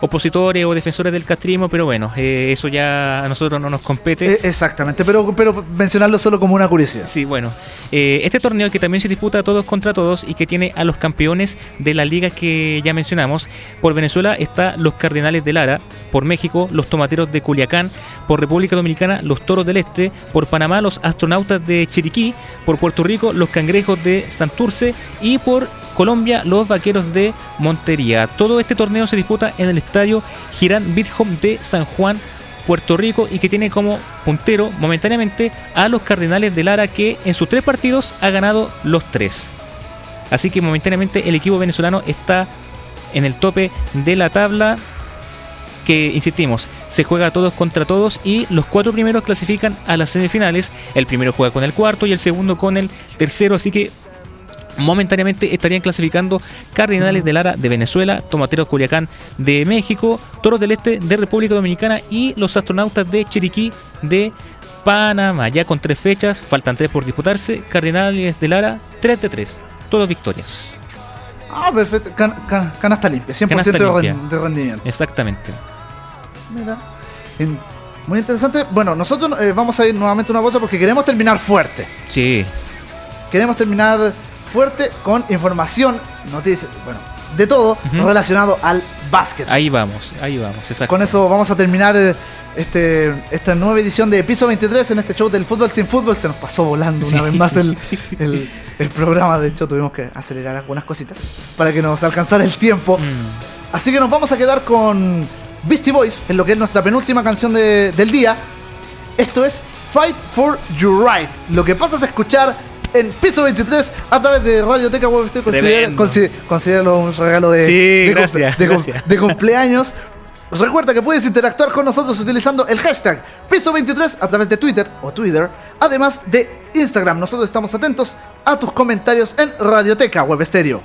Opositores o defensores del castrismo, pero bueno, eh, eso ya a nosotros no nos compete. Eh, exactamente, pero, pero mencionarlo solo como una curiosidad. Sí, bueno. Eh, este torneo que también se disputa todos contra todos y que tiene a los campeones de la liga que ya mencionamos. Por Venezuela está los Cardenales de Lara, por México los Tomateros de Culiacán, por República Dominicana los Toros del Este, por Panamá los Astronautas de Chiriquí, por Puerto Rico los Cangrejos de Santurce y por Colombia los Vaqueros de Montería. Todo este torneo se disputa en el estadio Girán Bithom de San Juan, Puerto Rico y que tiene como puntero momentáneamente a los Cardenales de Lara que en sus tres partidos ha ganado los tres. Así que momentáneamente el equipo venezolano está en el tope de la tabla que, insistimos, se juega todos contra todos y los cuatro primeros clasifican a las semifinales. El primero juega con el cuarto y el segundo con el tercero, así que momentáneamente estarían clasificando Cardinales de Lara de Venezuela, Tomateros Culiacán de México, Toros del Este de República Dominicana y los Astronautas de Chiriquí de Panamá. Ya con tres fechas, faltan tres por disputarse, Cardinales de Lara 3 de 3, todas victorias. Ah, perfecto. Can- can- canasta limpia, 100% Canasta de, limpia. ren- de rendimiento. Exactamente. Mira. Muy interesante. Bueno, nosotros eh, vamos a ir nuevamente a una cosa porque queremos terminar fuerte. Sí, Queremos terminar fuerte con información, noticias, bueno, de todo relacionado al básquet. ahí vamos, ahí vamos, exacto. Con eso vamos a terminar eh, este, esta nueva edición de Piso 23 en este show del fútbol sin fútbol. Se nos pasó volando una vez más el, el- el programa. De hecho, tuvimos que acelerar algunas cositas para que nos alcanzara el tiempo. Mm, Así que nos vamos a quedar con Beastie Boys en lo que es nuestra penúltima canción de- del día. Esto es Fight for Your Right. Lo que pasas a escuchar en Piso 23 a través de Radioteca Web. Considera, Tremendo. consi- considéralo un regalo de, Sí, de, cum- gracias, de cum- gracias. de cumpleaños. Recuerda que puedes interactuar con nosotros utilizando el hashtag Piso23 a través de Twitter o Twitter, además de Instagram. Nosotros estamos atentos a tus comentarios en Radioteca Web Estéreo.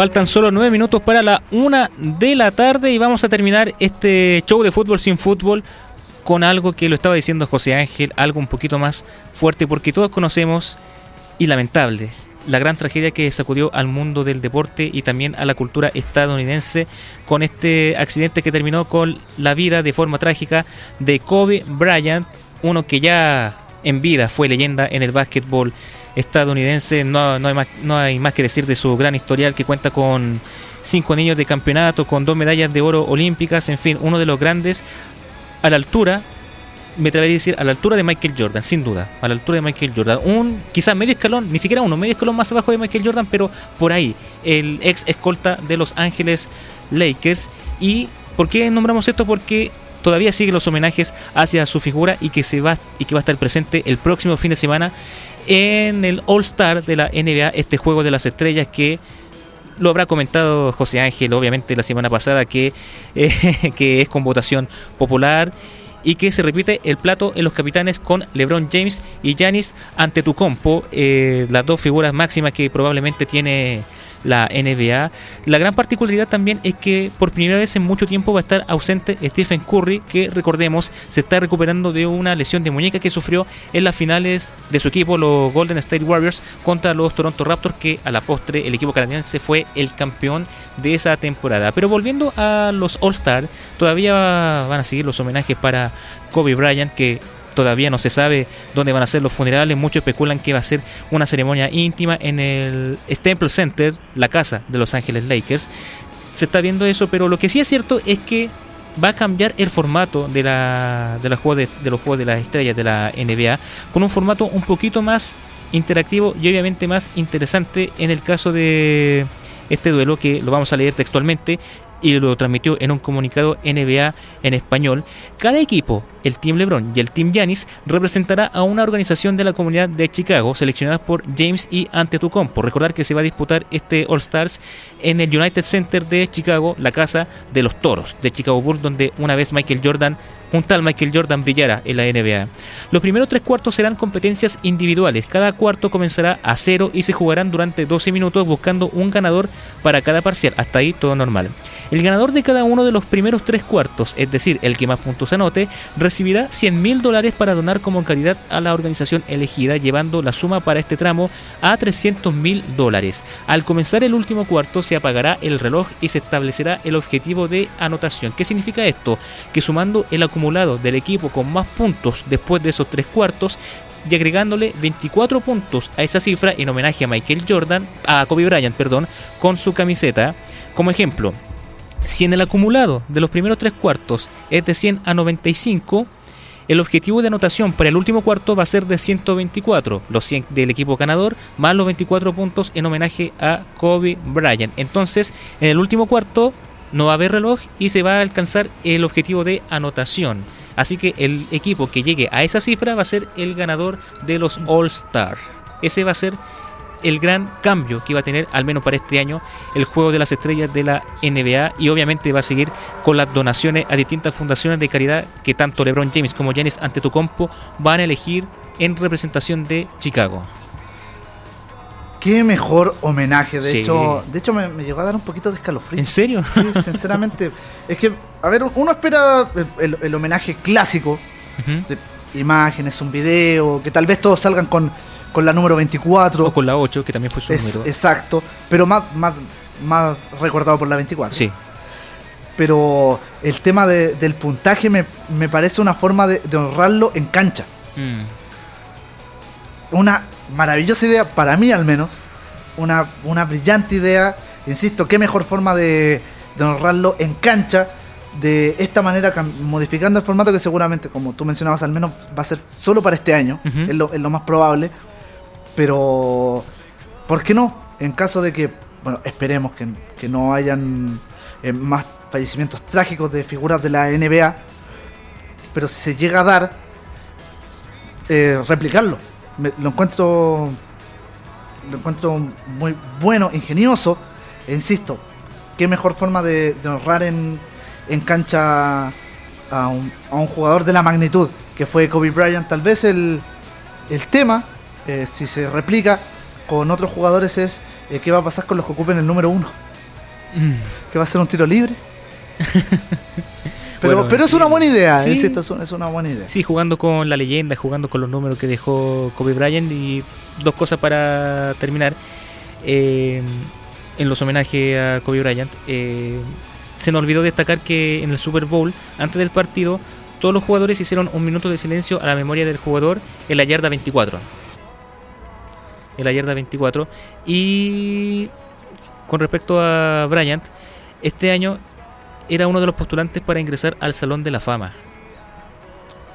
Faltan solo nueve minutos para la una de la tarde y vamos a terminar este show de fútbol sin fútbol con algo que lo estaba diciendo José Ángel, algo un poquito más fuerte porque todos conocemos y lamentable la gran tragedia que sacudió al mundo del deporte y también a la cultura estadounidense con este accidente que terminó con la vida de forma trágica de Kobe Bryant, uno que ya en vida fue leyenda en el básquetbol estadounidense. No, no, hay más, no hay más que decir de su gran historial que cuenta con cinco anillos de campeonato, con dos medallas de oro olímpicas, en fin, uno de los grandes a la altura me atrevería a decir a la altura de Michael Jordan, sin duda, a la altura de Michael Jordan. Un quizás medio escalón, ni siquiera uno, medio escalón más abajo de Michael Jordan, pero por ahí, el ex escolta de Los Ángeles Lakers. ¿Y por qué nombramos esto? Porque todavía siguen los homenajes hacia su figura y que se va y que va a estar presente el próximo fin de semana en el All Star de la NBA, este juego de las estrellas que lo habrá comentado José Ángel, obviamente, la semana pasada, que, eh, que es con votación popular y que se repite el plato en los capitanes con LeBron James y Giannis Antetokounmpo, eh, las dos figuras máximas que probablemente tiene la NBA. La gran particularidad también es que por primera vez en mucho tiempo va a estar ausente Stephen Curry, que recordemos se está recuperando de una lesión de muñeca que sufrió en las finales de su equipo, los Golden State Warriors, contra los Toronto Raptors, que a la postre el equipo canadiense fue el campeón de esa temporada. Pero volviendo a los All-Star, todavía van a seguir los homenajes para Kobe Bryant, que todavía no se sabe dónde van a ser los funerales. Muchos especulan que va a ser una ceremonia íntima en el Staples Center, la casa de Los Ángeles Lakers. Se está viendo eso, pero lo que sí es cierto es que va a cambiar el formato de, la, de, de los juegos de las estrellas de la NBA con un formato un poquito más interactivo y obviamente más interesante en el caso de este duelo que lo vamos a leer textualmente y lo transmitió en un comunicado NBA en español. Cada equipo, el Team LeBron y el Team Giannis, representará a una organización de la comunidad de Chicago seleccionada por James y Antetokounmpo. Recordar que se va a disputar este All Stars en el United Center de Chicago, la casa de los Toros de Chicago Bulls, donde una vez Michael Jordan un tal Michael Jordan brillará en la NBA. Los primeros tres cuartos serán competencias individuales. Cada cuarto comenzará a cero y se jugarán durante 12 minutos buscando un ganador para cada parcial. Hasta ahí todo normal. El ganador de cada uno de los primeros tres cuartos, es decir, el que más puntos anote, recibirá 100 mil dólares para donar como caridad a la organización elegida, llevando la suma para este tramo a 300 mil dólares. Al comenzar el último cuarto se apagará el reloj y se establecerá el objetivo de anotación. ¿Qué significa esto? Que sumando el acumulado del equipo con más puntos después de esos tres cuartos, y agregándole 24 puntos a esa cifra en homenaje a Michael Jordan, a Kobe Bryant, perdón, con su camiseta. Como ejemplo, si en el acumulado de los primeros tres cuartos es de 100 a 95, el objetivo de anotación para el último cuarto va a ser de 124, los 100 del equipo ganador, más los 24 puntos en homenaje a Kobe Bryant. Entonces, en el último cuarto no va a haber reloj y se va a alcanzar el objetivo de anotación. Así que el equipo que llegue a esa cifra va a ser el ganador de los All Star. Ese va a ser el gran cambio que va a tener, al menos para este año, el juego de las estrellas de la NBA y obviamente va a seguir con las donaciones a distintas fundaciones de caridad que tanto LeBron James como Giannis Antetokounmpo van a elegir en representación de Chicago. Qué mejor homenaje. De Sí. hecho, de hecho me, me llegó a dar un poquito de escalofrío. ¿En serio? Sí, sinceramente. es que, a ver, uno espera el, el homenaje clásico de imágenes, un video, que tal vez todos salgan con, con la número 24. O con la 8, que también fue su Es- número. exacto, pero más, más, más recordado por la 24. Sí, Pero el tema de- del puntaje me, me parece una forma de, de honrarlo en cancha. Mm. Una maravillosa idea, para mí al menos. Una, una brillante idea. Insisto, qué mejor forma de, de honrarlo en cancha. De esta manera, modificando el formato que seguramente, como tú mencionabas, al menos va a ser solo para este año. Ujú. es, lo, es lo más probable. Pero, ¿por qué no? En caso de que, bueno, esperemos que, que no hayan eh, más fallecimientos trágicos de figuras de la NBA. Pero si se llega a dar, eh, replicarlo. Lo encuentro lo encuentro muy bueno, ingenioso. E insisto, qué mejor forma de, de honrar en, en cancha a un, a un jugador de la magnitud que fue Kobe Bryant. Tal vez el, el tema, eh, si se replica con otros jugadores, es eh, qué va a pasar con los que ocupen el número uno. que va a ser un tiro libre. Pero, Bueno, pero es una buena idea, Sí. esto es una buena idea. Sí, jugando con la leyenda, jugando con los números que dejó Kobe Bryant y dos cosas para terminar. Eh, en los homenajes a Kobe Bryant, eh, se nos olvidó destacar que en el Super Bowl, antes del partido, todos los jugadores hicieron un minuto de silencio a la memoria del jugador en la yarda 24. En la yarda 24. Y con respecto a Bryant, este año era uno de los postulantes para ingresar al Salón de la Fama.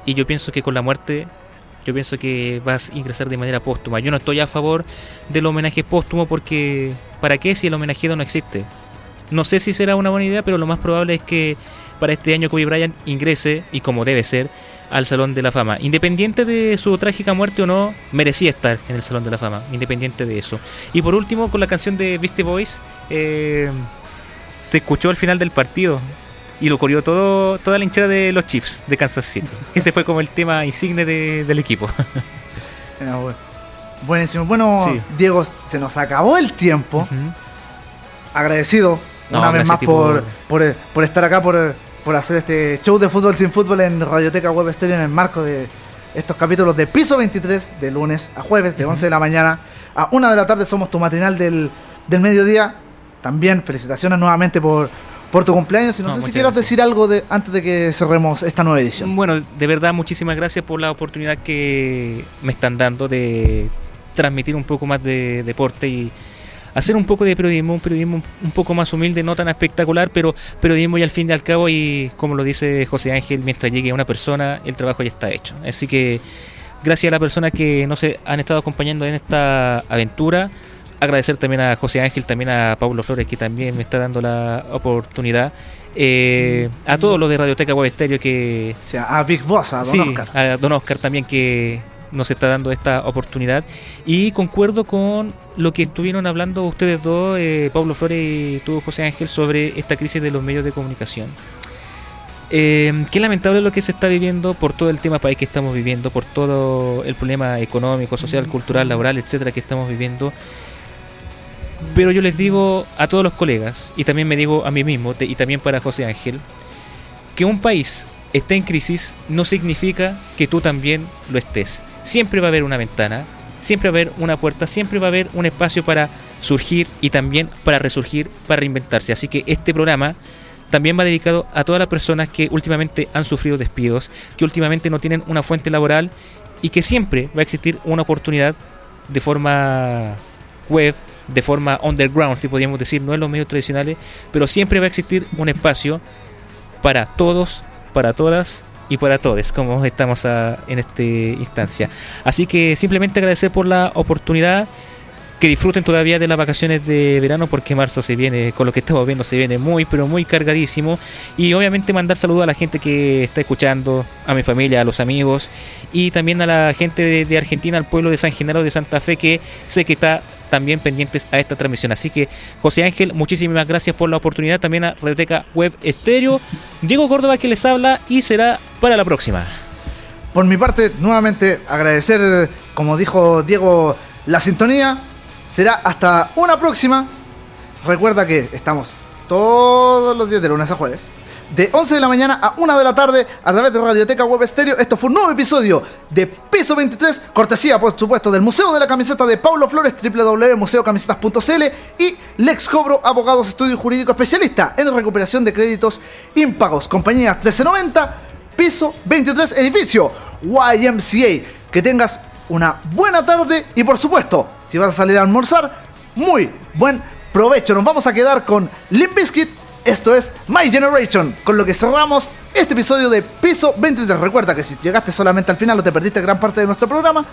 Y yo pienso que con la muerte, yo pienso que vas a ingresar de manera póstuma. Yo no estoy a favor del homenaje póstumo porque ¿para qué si el homenajeado no existe? No sé si será una buena idea, pero lo más probable es que para este año Kobe Bryant ingrese, y como debe ser, al Salón de la Fama. Independiente de su trágica muerte o no, merecía estar en el Salón de la Fama, independiente de eso. Y por último, con la canción de Beastie Boys, eh, se escuchó al final del partido y lo corrió todo, toda la hinchada de los Chiefs de Kansas City. Ese fue como el tema insigne de- del equipo. Ah, bueno. Buenísimo. Bueno, Sí. Diego, se nos acabó el tiempo. Agradecido No, una vez más por- por, por estar acá, por, por hacer este show de fútbol sin fútbol en Radioteca Web Stereo en el marco de estos capítulos de Piso 23, de lunes a jueves, de 11 de la mañana a 1 de la tarde. Somos tu matinal del, del mediodía. También felicitaciones nuevamente por, por tu cumpleaños. Y no, No, sé si gracias. decir algo de, antes de que cerremos esta nueva edición. Bueno, de verdad, muchísimas gracias por la oportunidad que me están dando de transmitir un poco más de deporte y hacer un poco de periodismo, un periodismo un poco más humilde, no tan espectacular, pero periodismo y al fin y al cabo, y como lo dice José Ángel, mientras llegue una persona, el trabajo ya está hecho. Así que gracias a las personas que nos han estado acompañando en esta aventura. Agradecer también a José Ángel, también a Pablo Flores, que también me está dando la oportunidad. Eh, a todos los de Radioteca Web Stereo que O sea, a Big Boss, a Don sí, Oscar. a Don Oscar también que nos está dando esta oportunidad. Y concuerdo con lo que estuvieron hablando ustedes dos, eh, Pablo Flores y tú, José Ángel, sobre esta crisis de los medios de comunicación. Eh, qué lamentable lo que se está viviendo por todo el tema país que estamos viviendo, por todo el problema económico, social, cultural, laboral, etcétera, que estamos viviendo. Pero yo les digo a todos los colegas, y también me digo a mí mismo, y también para José Ángel, que un país esté en crisis no significa que tú también lo estés. Siempre va a haber una ventana, siempre va a haber una puerta, siempre va a haber un espacio para surgir y también para resurgir, para reinventarse. Así que este programa también va dedicado a todas las personas que últimamente han sufrido despidos, que últimamente no tienen una fuente laboral y que siempre va a existir una oportunidad de forma web, de forma underground, si podríamos decir, no en los medios tradicionales, pero siempre va a existir un espacio para todos, para todas y para todos, como estamos a- en esta instancia. Así que simplemente agradecer por la oportunidad, que disfruten todavía de las vacaciones de verano, porque marzo se viene, con lo que estamos viendo, se viene muy, pero muy cargadísimo. Y obviamente mandar saludos a la gente que está escuchando, a mi familia, a los amigos, y también a la gente de, de Argentina, al pueblo de San Genaro de Santa Fe, que sé que está también pendientes a esta transmisión. Así que, José Ángel, muchísimas gracias por la oportunidad. También a Radioteca Web Estéreo. Diego Córdoba que les habla y será para la próxima. Por mi parte, nuevamente agradecer, como dijo Diego, la sintonía. Será hasta una próxima. Recuerda que estamos todos los días de lunes a jueves. De 11 de la mañana a 1 de la tarde a través de Radioteca Web Estéreo. Esto fue un nuevo episodio de Piso 23, cortesía por supuesto del Museo de la Camiseta de Paulo Flores, www.museocamisetas.cl y Lex Cobro, abogados, estudio jurídico especialista en recuperación de créditos impagos. Compañía 1390, piso 23, edificio YMCA. Que tengas una buena tarde y por supuesto, si vas a salir a almorzar, muy buen provecho. Nos vamos a quedar con Limp Bizkit. Esto es My Generation, con lo que cerramos este episodio de Piso 23. Recuerda que si llegaste solamente al final o te perdiste gran parte de nuestro programa,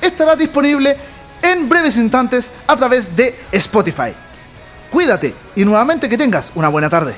estará disponible en breves instantes a través de Spotify. Cuídate y nuevamente que tengas una buena tarde.